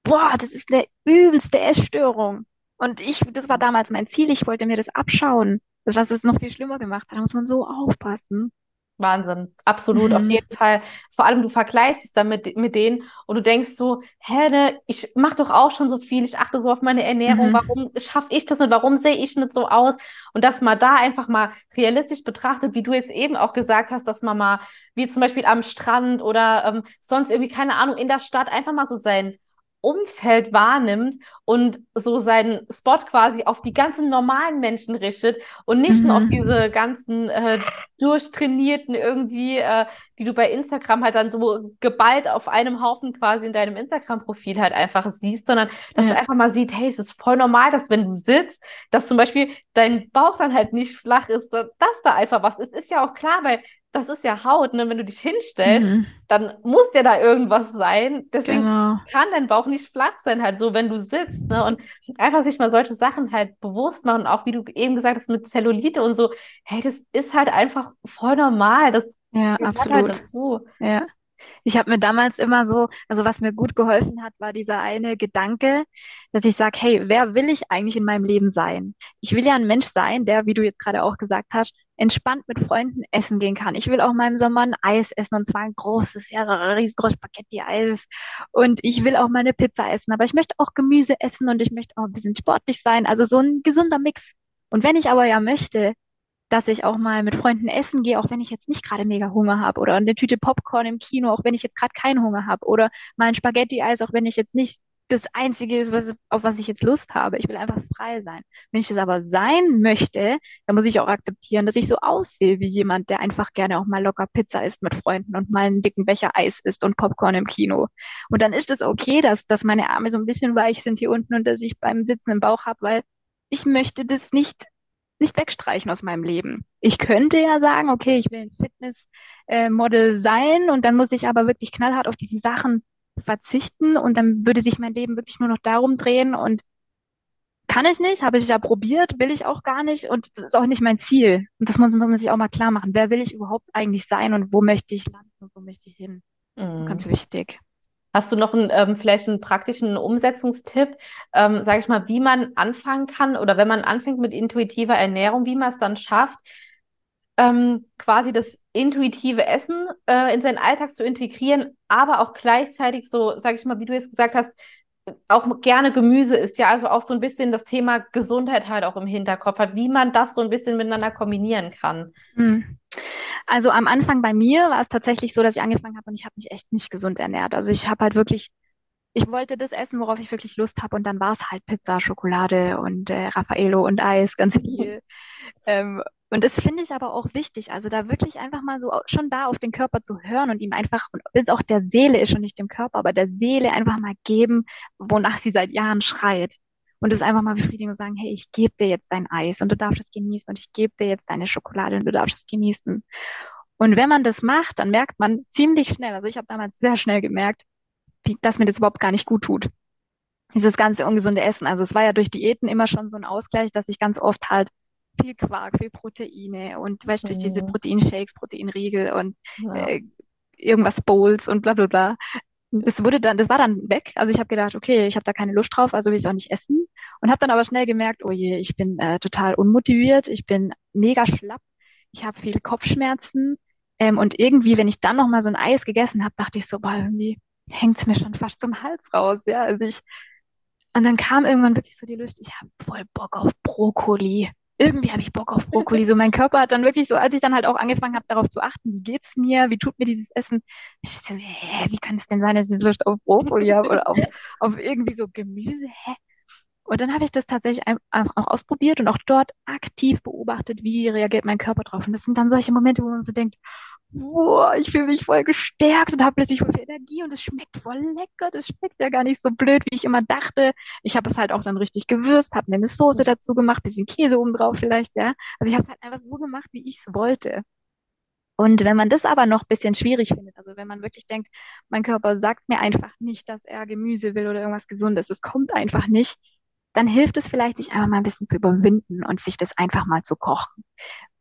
boah, das ist eine übelste Essstörung. Und ich, das war damals mein Ziel, ich wollte mir das abschauen. Das, was es noch viel schlimmer gemacht hat, da muss man so aufpassen. Wahnsinn, absolut, mhm. auf jeden Fall. Vor allem, du vergleichst es dann mit, mit denen und du denkst so, hä, ne, ich mache doch auch schon so viel, ich achte so auf meine Ernährung, mhm. warum schaffe ich das nicht, warum sehe ich nicht so aus? Und dass man da einfach mal realistisch betrachtet, wie du jetzt eben auch gesagt hast, dass man mal, wie zum Beispiel am Strand oder ähm, sonst irgendwie, keine Ahnung, in der Stadt einfach mal so sein Umfeld wahrnimmt und so seinen Spot quasi auf die ganzen normalen Menschen richtet und nicht mhm. nur auf mhm. diese ganzen äh, durchtrainierten irgendwie, äh, die du bei Instagram halt dann so geballt auf einem Haufen quasi in deinem Instagram-Profil halt einfach siehst, sondern dass ja. du einfach mal siehst, hey, es ist voll normal, dass wenn du sitzt, dass zum Beispiel dein Bauch dann halt nicht flach ist, dass da einfach was ist, ist ja auch klar, weil das ist ja Haut, ne? Wenn du dich hinstellst, mhm. dann muss ja da irgendwas sein. Deswegen genau. kann dein Bauch nicht flach sein, halt so, wenn du sitzt, ne? Und einfach sich mal solche Sachen halt bewusst machen, auch wie du eben gesagt hast, mit Zellulite und so, hey, das ist halt einfach voll normal. Das ja, halt absolut. Halt dazu. Ja. Ich habe mir damals immer so, also was mir gut geholfen hat, war dieser eine Gedanke, dass ich sage, hey, wer will ich eigentlich in meinem Leben sein? Ich will ja ein Mensch sein, der, wie du jetzt gerade auch gesagt hast, entspannt mit Freunden essen gehen kann. Ich will auch mal im Sommer ein Eis essen und zwar ein großes, ja, so riesengroßes Spaghetti-Eis. Und ich will auch mal eine Pizza essen, aber ich möchte auch Gemüse essen und ich möchte auch ein bisschen sportlich sein. Also so ein gesunder Mix. Und wenn ich aber ja möchte, dass ich auch mal mit Freunden essen gehe, auch wenn ich jetzt nicht gerade mega Hunger habe oder eine Tüte Popcorn im Kino, auch wenn ich jetzt gerade keinen Hunger habe oder mal ein Spaghetti-Eis, auch wenn ich jetzt nicht das Einzige ist, was, auf was ich jetzt Lust habe. Ich will einfach frei sein. Wenn ich das aber sein möchte, dann muss ich auch akzeptieren, dass ich so aussehe wie jemand, der einfach gerne auch mal locker Pizza isst mit Freunden und mal einen dicken Becher Eis isst und Popcorn im Kino. Und dann ist es okay, dass, dass meine Arme so ein bisschen weich sind hier unten und dass ich beim Sitzen im Bauch habe, weil ich möchte das nicht, nicht wegstreichen aus meinem Leben. Ich könnte ja sagen, okay, ich will ein Fitnessmodel sein und dann muss ich aber wirklich knallhart auf diese Sachen verzichten und dann würde sich mein Leben wirklich nur noch darum drehen und kann ich nicht, habe ich ja probiert, will ich auch gar nicht und das ist auch nicht mein Ziel. Und das muss man sich auch mal klar machen. Wer will ich überhaupt eigentlich sein und wo möchte ich landen und wo möchte ich hin? Mhm. Ganz wichtig. Hast du noch einen, ähm, vielleicht einen praktischen Umsetzungstipp, ähm, sage ich mal, wie man anfangen kann oder wenn man anfängt mit intuitiver Ernährung, wie man es dann schafft, ähm, quasi das intuitive Essen äh, in seinen Alltag zu integrieren, aber auch gleichzeitig so, sage ich mal, wie du jetzt gesagt hast, auch gerne Gemüse isst, ja, also auch so ein bisschen das Thema Gesundheit halt auch im Hinterkopf hat, wie man das so ein bisschen miteinander kombinieren kann. Hm. Also am Anfang bei mir war es tatsächlich so, dass ich angefangen habe und ich habe mich echt nicht gesund ernährt. Also ich habe halt wirklich, ich wollte das essen, worauf ich wirklich Lust habe und dann war es halt Pizza, Schokolade und äh, Raffaello und Eis, ganz viel. Ähm, und das finde ich aber auch wichtig, also da wirklich einfach mal so schon da auf den Körper zu hören und ihm einfach, wenn es auch der Seele ist und nicht dem Körper, aber der Seele einfach mal geben, wonach sie seit Jahren schreit. Und es einfach mal befriedigen und sagen, hey, ich gebe dir jetzt dein Eis und du darfst es genießen und ich gebe dir jetzt deine Schokolade und du darfst es genießen. Und wenn man das macht, dann merkt man ziemlich schnell, also ich habe damals sehr schnell gemerkt, wie, dass mir das überhaupt gar nicht gut tut. Dieses ganze ungesunde Essen. Also es war ja durch Diäten immer schon so ein Ausgleich, dass ich ganz oft halt viel Quark, viel Proteine und weißt du, mhm. diese Proteinshakes, Proteinriegel und ja. äh, irgendwas Bowls und bla bla bla. Das wurde dann, das war dann weg. Also ich habe gedacht, okay, ich habe da keine Lust drauf, also will ich auch nicht essen. Und habe dann aber schnell gemerkt, oh je, ich bin äh, total unmotiviert, ich bin mega schlapp, ich habe viele Kopfschmerzen. Ähm, und irgendwie, wenn ich dann noch mal so ein Eis gegessen habe, dachte ich so, boah, irgendwie hängt's mir schon fast zum Hals raus. Ja, also ich und dann kam irgendwann wirklich so die Lust, ich habe voll Bock auf Brokkoli irgendwie habe ich Bock auf Brokkoli. So mein Körper hat dann wirklich so, als ich dann halt auch angefangen habe, darauf zu achten, wie geht's mir, wie tut mir dieses Essen, ich so, hä, wie kann es denn sein, dass ich Lust auf Brokkoli habe oder auf, auf irgendwie so Gemüse, hä? Und dann habe ich das tatsächlich einfach auch ausprobiert und auch dort aktiv beobachtet, wie reagiert mein Körper drauf. Und das sind dann solche Momente, wo man so denkt, boah, ich fühle mich voll gestärkt und habe plötzlich voll viel Energie und es schmeckt voll lecker. Das schmeckt ja gar nicht so blöd, wie ich immer dachte. Ich habe es halt auch dann richtig gewürzt, habe mir eine Soße dazu gemacht, bisschen Käse oben drauf vielleicht, ja. Also ich habe es halt einfach so gemacht, wie ich es wollte. Und wenn man das aber noch ein bisschen schwierig findet, also wenn man wirklich denkt, mein Körper sagt mir einfach nicht, dass er Gemüse will oder irgendwas Gesundes, es kommt einfach nicht, dann hilft es vielleicht, sich einfach mal ein bisschen zu überwinden und sich das einfach mal zu kochen.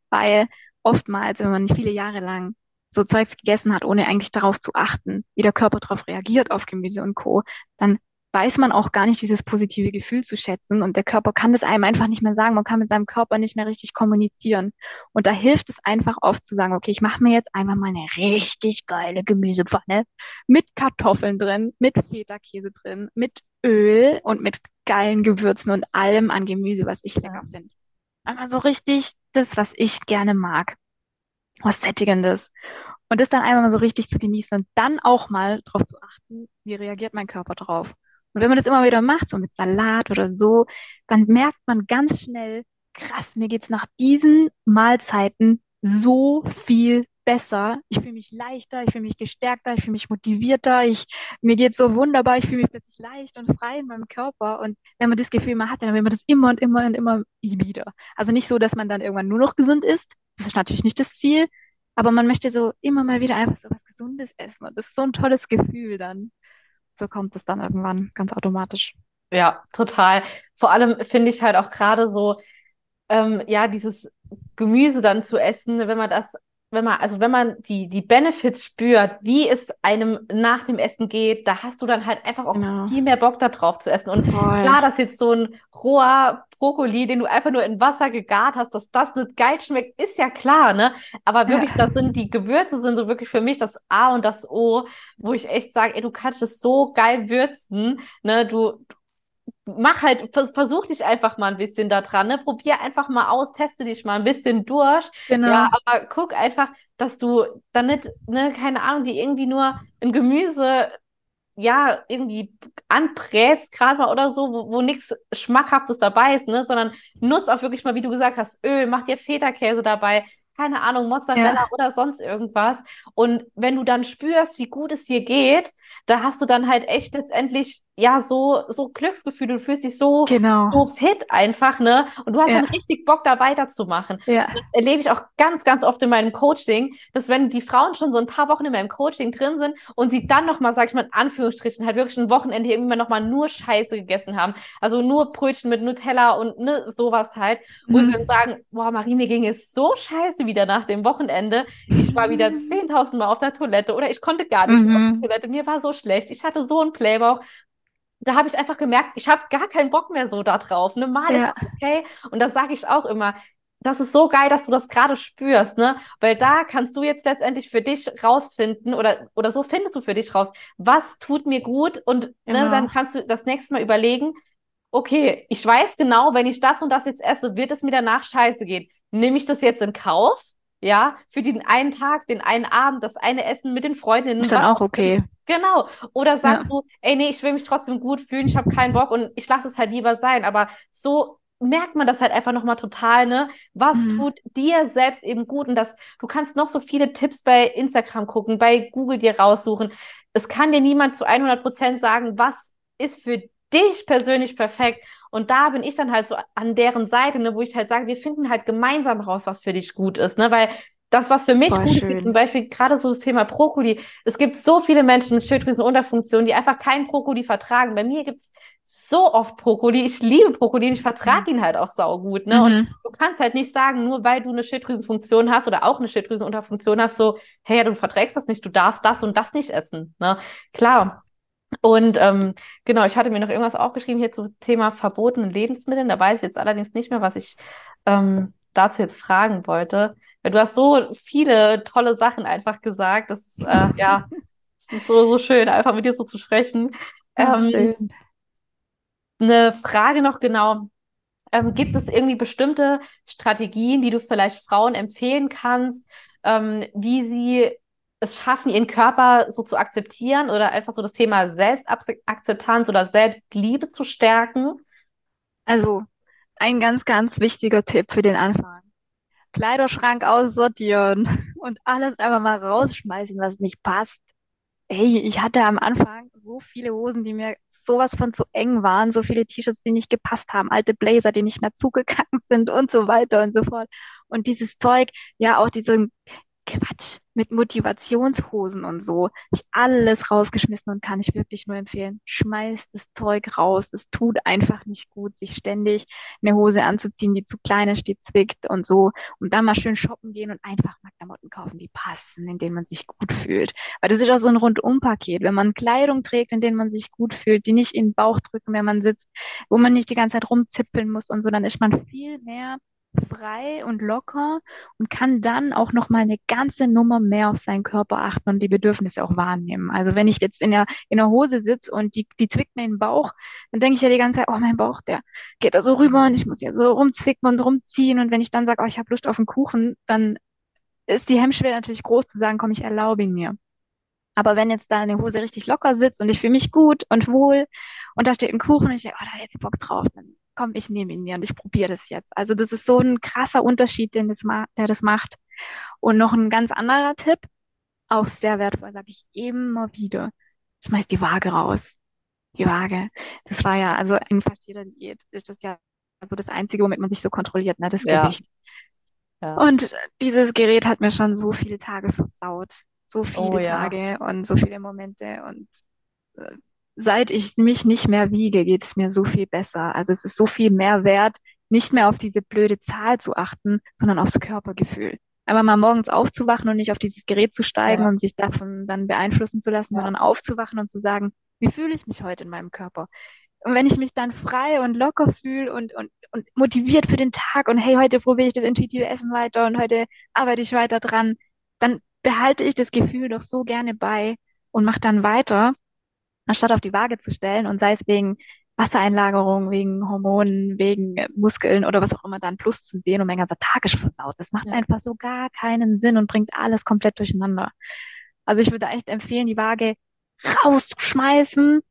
Weil oftmals, wenn man viele Jahre lang so Zeugs gegessen hat, ohne eigentlich darauf zu achten, wie der Körper darauf reagiert auf Gemüse und Co., dann weiß man auch gar nicht dieses positive Gefühl zu schätzen und der Körper kann das einem einfach nicht mehr sagen. Man kann mit seinem Körper nicht mehr richtig kommunizieren. Und da hilft es einfach oft zu sagen, okay, ich mache mir jetzt einfach mal eine richtig geile Gemüsepfanne mit Kartoffeln drin, mit Feta-Käse drin, mit Öl und mit geilen Gewürzen und allem an Gemüse, was ich lecker finde. Einmal so richtig das, was ich gerne mag. Was Sättigendes. Und das dann einmal mal so richtig zu genießen und dann auch mal darauf zu achten, wie reagiert mein Körper drauf. Und wenn man das immer wieder macht, so mit Salat oder so, dann merkt man ganz schnell, krass, mir geht's nach diesen Mahlzeiten so viel besser. Ich fühle mich leichter, ich fühle mich gestärkter, ich fühle mich motivierter, ich, mir geht so wunderbar, ich fühle mich plötzlich leicht und frei in meinem Körper. Und wenn man das Gefühl mal hat, dann will man das immer und immer und immer wieder. Also nicht so, dass man dann irgendwann nur noch gesund ist. Das ist natürlich nicht das Ziel. Aber man möchte so immer mal wieder einfach so was Gesundes essen. Und das ist so ein tolles Gefühl dann. So kommt es dann irgendwann ganz automatisch. Ja, total. Vor allem finde ich halt auch gerade so, ähm, ja, dieses Gemüse dann zu essen, wenn man das wenn man, also wenn man die, die Benefits spürt, wie es einem nach dem Essen geht, da hast du dann halt einfach auch genau. viel mehr Bock darauf zu essen. Und Voll. klar, dass jetzt so ein roher Brokkoli, den du einfach nur in Wasser gegart hast, dass das nicht geil schmeckt, ist ja klar, ne? Aber wirklich, ja. das sind die Gewürze sind so wirklich für mich das A und das O, wo ich echt sage, ey, du kannst es so geil würzen, ne? Du, mach halt, versuch dich einfach mal ein bisschen da dran, ne? Probier einfach mal aus, teste dich mal ein bisschen durch. Genau. Ja, aber guck einfach, dass du dann nicht, ne, keine Ahnung, die irgendwie nur ein Gemüse ja, irgendwie anbrätst, gerade mal oder so, wo, wo nichts Schmackhaftes dabei ist, ne? Sondern nutz auch wirklich mal, wie du gesagt hast, Öl, mach dir Feta-Käse dabei, keine Ahnung, Mozzarella ja. oder sonst irgendwas. Und wenn du dann spürst, wie gut es dir geht, da hast du dann halt echt letztendlich ja so, so Glücksgefühl, du fühlst dich so, Genau. so fit einfach, ne? Und du hast Ja. dann richtig Bock, da weiterzumachen. Ja. Das erlebe ich auch ganz, ganz oft in meinem Coaching, dass wenn die Frauen schon so ein paar Wochen in meinem Coaching drin sind und sie dann nochmal, sag ich mal, in Anführungsstrichen, halt wirklich ein Wochenende irgendwie nochmal nur Scheiße gegessen haben. Also nur Brötchen mit Nutella und ne, sowas halt, wo sie Mhm. dann sagen, boah, Marie, mir ging es so scheiße wieder nach dem Wochenende. Ich war wieder 10.000 Mal auf der Toilette oder ich konnte gar nicht mehr auf die Mhm. Toilette. Mir war so schlecht. Ich hatte so einen Playbauch. Da habe ich einfach gemerkt, ich habe gar keinen Bock mehr so da drauf. Ne? Mal ist Ja. das okay. Und das sage ich auch immer. Das ist so geil, dass du das gerade spürst, ne? Weil da kannst du jetzt letztendlich für dich rausfinden oder, oder so findest du für dich raus, was tut mir gut und ne, Genau. dann kannst du das nächste Mal überlegen, okay, ich weiß genau, wenn ich das und das jetzt esse, wird es mir danach scheiße gehen. Nehme ich das jetzt in Kauf? Ja, für den einen Tag, den einen Abend, das eine Essen mit den Freundinnen, Ist dann auch okay. Genau. Oder sagst Ja. du, ey, nee, ich will mich trotzdem gut fühlen, ich habe keinen Bock und ich lasse es halt lieber sein. Aber so merkt man das halt einfach nochmal total, ne? Was Mhm. tut dir selbst eben gut? Und das, du kannst noch so viele Tipps bei Instagram gucken, bei Google dir raussuchen. Es kann dir niemand zu 100 Prozent sagen, was ist für dich persönlich perfekt. Und da bin ich dann halt so an deren Seite, ne, wo ich halt sage, wir finden halt gemeinsam raus, was für dich gut ist, ne? Weil das, was für mich Voll gut ist, wie schön. zum Beispiel gerade so das Thema Brokkoli. Es gibt so viele Menschen mit Schilddrüsenunterfunktion, die einfach keinen Brokkoli vertragen. Bei mir gibt es so oft Brokkoli. Ich liebe Brokkoli und ich vertrage ihn halt auch saugut, ne? Und Mhm. du kannst halt nicht sagen, nur weil du eine Schilddrüsenfunktion hast oder auch eine Schilddrüsenunterfunktion hast, so, hey, du verträgst das nicht, du darfst das und das nicht essen, ne? Klar. Und ähm, genau, ich hatte mir noch irgendwas aufgeschrieben hier zum Thema verbotenen Lebensmitteln. Da weiß ich jetzt allerdings nicht mehr, was ich ähm, dazu jetzt fragen wollte. Weil du hast so viele tolle Sachen einfach gesagt. Das ist, äh, ja, es ist so, so schön, einfach mit dir so zu sprechen. Ach, Ähm, schön. eine Frage noch genau. Ähm, gibt es irgendwie bestimmte Strategien, die du vielleicht Frauen empfehlen kannst, ähm, wie sie es schaffen, ihren Körper so zu akzeptieren oder einfach so das Thema Selbstakzeptanz oder Selbstliebe zu stärken? Also, ein ganz, ganz wichtiger Tipp für den Anfang. Kleiderschrank aussortieren und alles einfach mal rausschmeißen, was nicht passt. Hey, ich hatte am Anfang so viele Hosen, die mir sowas von zu eng waren, so viele T-Shirts, die nicht gepasst haben, alte Blazer, die nicht mehr zugegangen sind und so weiter und so fort. Und dieses Zeug, ja, auch diesen Quatsch mit Motivationshosen und so. Ich alles rausgeschmissen und kann ich wirklich nur empfehlen. Schmeiß das Zeug raus. Es tut einfach nicht gut, sich ständig eine Hose anzuziehen, die zu klein ist, die zwickt und so. Und dann mal schön shoppen gehen und einfach mal Klamotten kaufen, die passen, in denen man sich gut fühlt. Weil das ist auch so ein Rundumpaket. Wenn man Kleidung trägt, in denen man sich gut fühlt, die nicht in den Bauch drücken, wenn man sitzt, wo man nicht die ganze Zeit rumzipfeln muss und so, dann ist man viel mehr frei und locker und kann dann auch noch mal eine ganze Nummer mehr auf seinen Körper achten und die Bedürfnisse auch wahrnehmen. Also wenn ich jetzt in der, in der Hose sitze und die, die zwickt mir den Bauch, dann denke ich ja die ganze Zeit, oh, mein Bauch, der geht da so rüber und ich muss ja so rumzwicken und rumziehen. Und wenn ich dann sage, oh, ich habe Lust auf einen Kuchen, dann ist die Hemmschwelle natürlich groß zu sagen, komm, ich erlaube ihn mir. Aber wenn jetzt da eine Hose richtig locker sitzt und ich fühle mich gut und wohl und da steht ein Kuchen und ich denke, oh, da hab ich jetzt Bock drauf, dann komm, ich nehme ihn mir und ich probiere das jetzt. Also das ist so ein krasser Unterschied, den das der das macht. Und noch ein ganz anderer Tipp, auch sehr wertvoll, sage ich immer wieder. Schmeiß die Waage raus. Die Waage. Das war ja, also in fast jeder Diät ist das ja so das Einzige, womit man sich so kontrolliert, ne? Das Ja. Gewicht. Ja. Und dieses Gerät hat mir schon so viele Tage versaut. So viele Oh ja. Tage und so viele Momente. Und äh, seit ich mich nicht mehr wiege, geht es mir so viel besser. Also es ist so viel mehr wert, nicht mehr auf diese blöde Zahl zu achten, sondern aufs Körpergefühl. Einfach mal morgens aufzuwachen und nicht auf dieses Gerät zu steigen Ja. und sich davon dann beeinflussen zu lassen, Ja. sondern aufzuwachen und zu sagen, wie fühle ich mich heute in meinem Körper? Und wenn ich mich dann frei und locker fühle und, und, und motiviert für den Tag und hey, heute probiere ich das intuitive Essen weiter und heute arbeite ich weiter dran, dann behalte ich das Gefühl doch so gerne bei und mache dann weiter, anstatt auf die Waage zu stellen und sei es wegen Wassereinlagerung, wegen Hormonen, wegen äh, Muskeln oder was auch immer dann Plus zu sehen und mein ganzer Tag ist versaut. Das macht Ja. einfach so gar keinen Sinn und bringt alles komplett durcheinander. Also ich würde echt empfehlen, die Waage rauszuschmeißen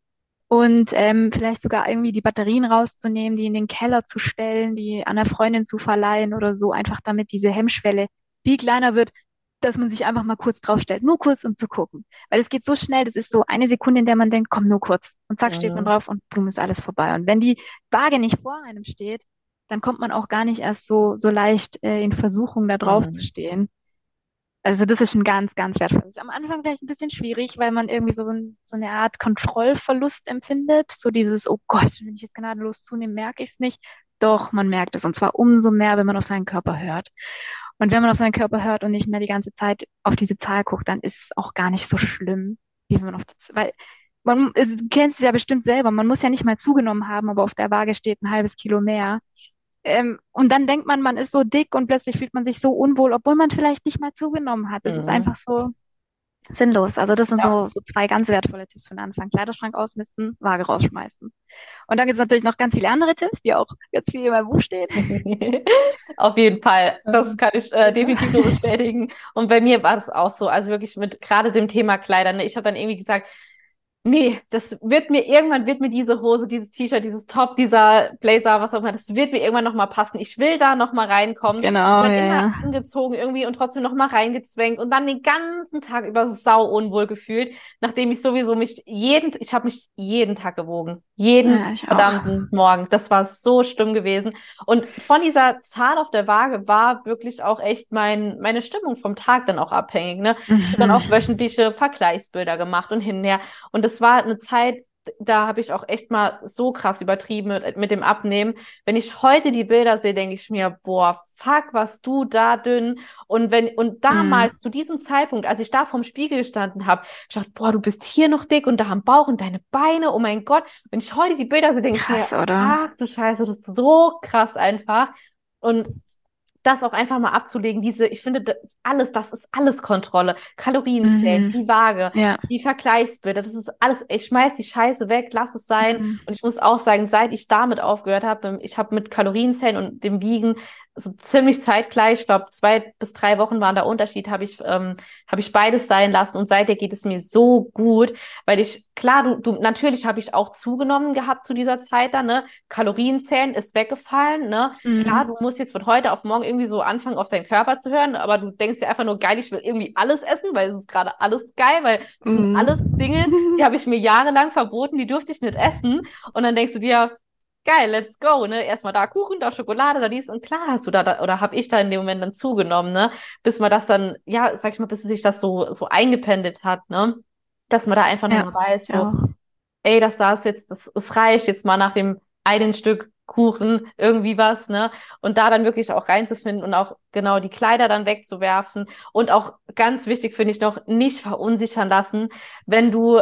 und ähm, vielleicht sogar irgendwie die Batterien rauszunehmen, die in den Keller zu stellen, die an der Freundin zu verleihen oder so, einfach damit diese Hemmschwelle viel kleiner wird, dass man sich einfach mal kurz draufstellt, nur kurz, um zu gucken. Weil es geht so schnell, das ist so eine Sekunde, in der man denkt, komm, nur kurz. Und zack, steht man drauf und boom, ist alles vorbei. Und wenn die Waage nicht vor einem steht, dann kommt man auch gar nicht erst so, so leicht äh, in Versuchung, da drauf zu Mhm. stehen. Also das ist schon ganz, ganz wertvoll. Ist am Anfang vielleicht ein bisschen schwierig, weil man irgendwie so, ein, so eine Art Kontrollverlust empfindet. So dieses, oh Gott, wenn ich jetzt gnadenlos zunehme, merke ich es nicht. Doch, man merkt es. Und zwar umso mehr, wenn man auf seinen Körper hört. Und wenn man auf seinen Körper hört und nicht mehr die ganze Zeit auf diese Zahl guckt, dann ist es auch gar nicht so schlimm, wie wenn man auf das, weil man, es, du kennst es ja bestimmt selber, man muss ja nicht mal zugenommen haben, aber auf der Waage steht ein halbes Kilo mehr. Ähm, und dann denkt man, man ist so dick und plötzlich fühlt man sich so unwohl, obwohl man vielleicht nicht mal zugenommen hat. Das ist Mhm. einfach so sinnlos. Also das sind Ja. so, so zwei ganz wertvolle Tipps für den Anfang. Kleiderschrank ausmisten, Waage rausschmeißen. Und dann gibt es natürlich noch ganz viele andere Tipps, die auch ganz viel in meinem Buch stehen. Auf jeden Fall, das kann ich äh, definitiv nur bestätigen. Und bei mir war das auch so, also wirklich mit gerade dem Thema Kleider. Ne? Ich habe dann irgendwie gesagt, nee, das wird mir irgendwann wird mir diese Hose, dieses T-Shirt, dieses Top, dieser Blazer, was auch immer, das wird mir irgendwann noch mal passen. Ich will da noch mal reinkommen. Genau, Und dann ja, immer ja. angezogen irgendwie und trotzdem noch mal reingezwängt und dann den ganzen Tag über sau unwohl gefühlt, nachdem ich sowieso mich jeden, ich habe mich jeden Tag gewogen, jeden Ja, verdammten Morgen. Das war so schlimm gewesen. Und von dieser Zahl auf der Waage war wirklich auch echt mein, meine Stimmung vom Tag dann auch abhängig. Ne? Ich habe dann Mhm. auch wöchentliche Vergleichsbilder gemacht und hin und her. War eine Zeit, da habe ich auch echt mal so krass übertrieben mit, mit dem Abnehmen. Wenn ich heute die Bilder sehe, denke ich mir, boah, fuck, warst du da dünn. Und wenn, und damals Mhm. zu diesem Zeitpunkt, als ich da vorm Spiegel gestanden habe, ich dachte, boah, du bist hier noch dick und da am Bauch und deine Beine, oh mein Gott. Wenn ich heute die Bilder sehe, denke ich mir, Krass, oder? ach du Scheiße, das ist so krass einfach. Und das auch einfach mal abzulegen, diese, ich finde, das alles, das ist alles Kontrolle. Kalorien zählen, Mhm. die Waage, Ja. die Vergleichsbilder, das ist alles, ich schmeiß die Scheiße weg, lass es sein. Mhm. Und ich muss auch sagen, seit ich damit aufgehört habe, ich habe mit Kalorienzählen und dem Wiegen so ziemlich zeitgleich, ich glaube, zwei bis drei Wochen waren der Unterschied, habe ich, ähm, habe ich beides sein lassen und seitdem geht es mir so gut, weil ich, klar, du, du, natürlich habe ich auch zugenommen gehabt zu dieser Zeit dann, ne? Kalorienzählen ist weggefallen, ne? Klar, Mhm. du musst jetzt von heute auf morgen irgendwie so anfangen, auf deinen Körper zu hören, aber du denkst dir einfach nur, geil, ich will irgendwie alles essen, weil es ist gerade alles geil, weil das sind Mhm. alles Dinge, die habe ich mir jahrelang verboten, die durfte ich nicht essen. Und dann denkst du dir, geil, let's go, ne? Erstmal da Kuchen, da Schokolade, da dies und klar hast du da, da oder habe ich da in dem Moment dann zugenommen, ne? Bis man das dann, ja, sag ich mal, bis sich das so, so eingependelt hat, ne? Dass man da einfach Ja, nochmal weiß, auch. ey, das da ist jetzt, das, es reicht jetzt mal nach dem einen Stück Kuchen, irgendwie was, ne? Und da dann wirklich auch reinzufinden und auch genau die Kleider dann wegzuwerfen. Und auch ganz wichtig finde ich noch, nicht verunsichern lassen, wenn du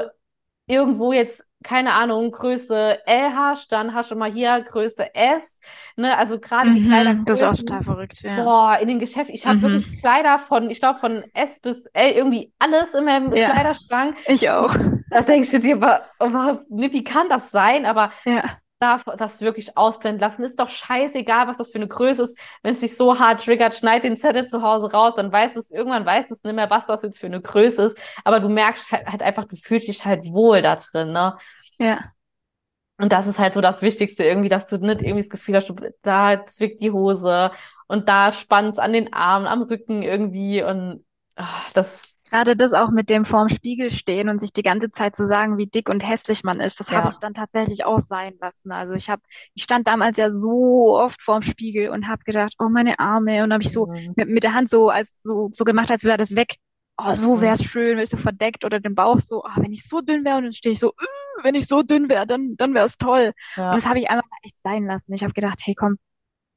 irgendwo jetzt, keine Ahnung, Größe L hast, dann hast du mal hier Größe S, ne? Also gerade die Mhm. Das ist auch total verrückt, ja. Boah, in den Geschäften, ich habe Mhm. wirklich Kleider von, ich glaube, von S bis L, irgendwie alles in meinem Ja. Kleiderschrank. Ich auch. Da denkst du dir, wie kann das sein? Aber Ja. Darf das wirklich ausblenden lassen. Ist doch scheißegal, was das für eine Größe ist. Wenn es dich so hart triggert, schneid den Zettel zu Hause raus, dann weißt du es, irgendwann weißt du es nicht mehr, was das jetzt für eine Größe ist. Aber du merkst halt, halt einfach, du fühlst dich halt wohl da drin, ne? Ja. Und das ist halt so das Wichtigste irgendwie, dass du nicht irgendwie das Gefühl hast, du, da zwickt die Hose und da spannt's an den Armen, am Rücken irgendwie und ach, das, Gerade das auch mit dem vorm Spiegel stehen und sich die ganze Zeit zu sagen, wie dick und hässlich man ist, das habe ja. ich dann tatsächlich auch sein lassen. Also ich habe, ich stand damals ja so oft vorm Spiegel und habe gedacht, oh meine Arme, und habe ich so Mhm. mit, mit der Hand so als so, so gemacht, als wäre das weg. Oh, so wäre es Mhm. schön, wärst du verdeckt oder den Bauch so, oh, wenn ich so dünn wäre und dann stehe ich so, "Äh, wenn ich so dünn wäre, dann, dann wäre es toll. Und Ja. das habe ich einfach echt sein lassen. Ich habe gedacht, hey komm,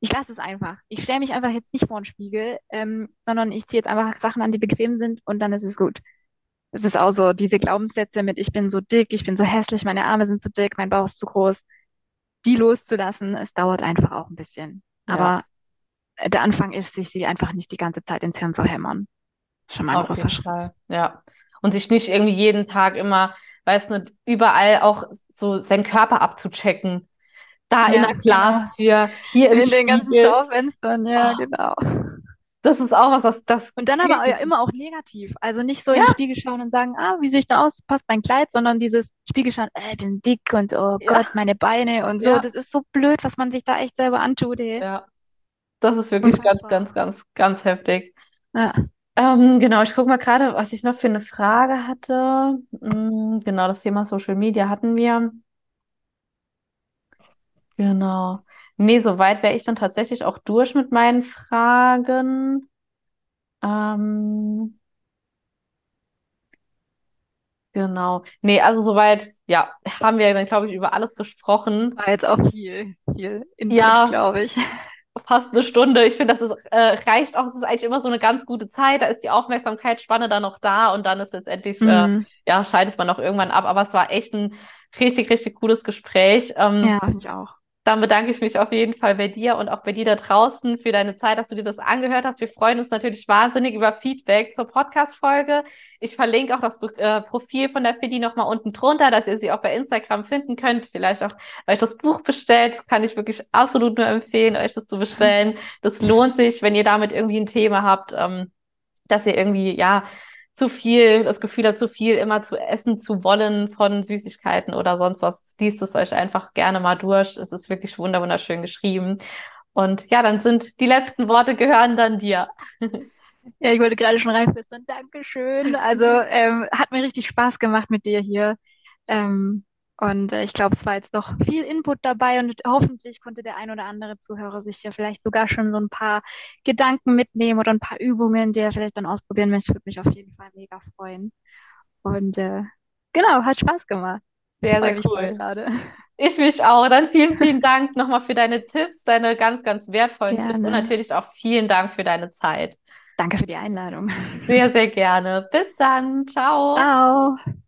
ich lasse es einfach. Ich stelle mich einfach jetzt nicht vor den Spiegel, ähm, sondern ich ziehe jetzt einfach Sachen an, die bequem sind und dann ist es gut. Es ist auch so, diese Glaubenssätze mit, ich bin so dick, ich bin so hässlich, meine Arme sind zu dick, mein Bauch ist zu groß, die loszulassen, es dauert einfach auch ein bisschen. Ja. Aber äh, der Anfang ist, sich sie einfach nicht die ganze Zeit ins Hirn zu hämmern. Schon mal ein Auf großer Schritt. Fall, ja. Und sich nicht irgendwie jeden Tag immer, weiß nicht, überall auch so seinen Körper abzuchecken. Da in Ja, der Glastür, hier im In den ganzen. Schaufenstern, ja, Oh, genau. das ist auch was, das, das Und dann aber mich. immer auch negativ. Also nicht so in Ja, den Spiegel schauen und sagen, ah, wie sehe ich da aus? Passt mein Kleid, sondern dieses Spiegel schauen, äh, ich bin dick und oh ja, Gott, meine Beine und so. ja, Das ist so blöd, was man sich da echt selber antut, ey. ja. Das ist wirklich ganz, ganz, ganz, ganz heftig. Ja. Ähm, genau, ich gucke mal gerade, was ich noch für eine Frage hatte. Mm, genau, das Thema Social Media hatten wir. Genau. Nee, soweit wäre ich dann tatsächlich auch durch mit meinen Fragen. Ähm, genau. Nee, also soweit, ja, haben wir dann, glaube ich, über alles gesprochen. War jetzt auch viel, viel Input, Ja, glaube ich. fast eine Stunde. Ich finde, das ist, äh, reicht auch. Das ist eigentlich immer so eine ganz gute Zeit. Da ist die Aufmerksamkeitsspanne dann noch da und dann ist letztendlich, äh, Mhm. ja, schaltet man auch irgendwann ab. Aber es war echt ein richtig, richtig cooles Gespräch. Ähm, Ja, ich auch. Dann bedanke ich mich auf jeden Fall bei dir und auch bei dir da draußen für deine Zeit, dass du dir das angehört hast. Wir freuen uns natürlich wahnsinnig über Feedback zur Podcast-Folge. Ich verlinke auch das äh, Profil von der Fidi nochmal unten drunter, dass ihr sie auch bei Instagram finden könnt. Vielleicht auch euch das Buch bestellt. Das kann ich wirklich absolut nur empfehlen, euch das zu bestellen. Das lohnt sich, wenn ihr damit irgendwie ein Thema habt, ähm, dass ihr irgendwie, ja, zu viel, das Gefühl hat, zu viel immer zu essen zu wollen von Süßigkeiten oder sonst was, liest es euch einfach gerne mal durch. Es ist wirklich wunderschön geschrieben. Und ja, dann sind die letzten Worte gehören dann dir. Ja, ich wollte gerade schon reinflüstern. Dankeschön. Also ähm, hat mir richtig Spaß gemacht mit dir hier. Ähm, und äh, ich glaube, es war jetzt doch viel Input dabei und hoffentlich konnte der ein oder andere Zuhörer sich ja vielleicht sogar schon so ein paar Gedanken mitnehmen oder ein paar Übungen, die er vielleicht dann ausprobieren möchte. Würde mich auf jeden Fall mega freuen. Und äh, genau, hat Spaß gemacht. Sehr, sehr cool. gerade. Ich mich auch. Dann vielen, vielen Dank nochmal für deine Tipps, deine ganz, ganz wertvollen Tipps und Gerne. natürlich auch vielen Dank für deine Zeit. Danke für die Einladung. Sehr, sehr gerne. Bis dann. Ciao. Ciao.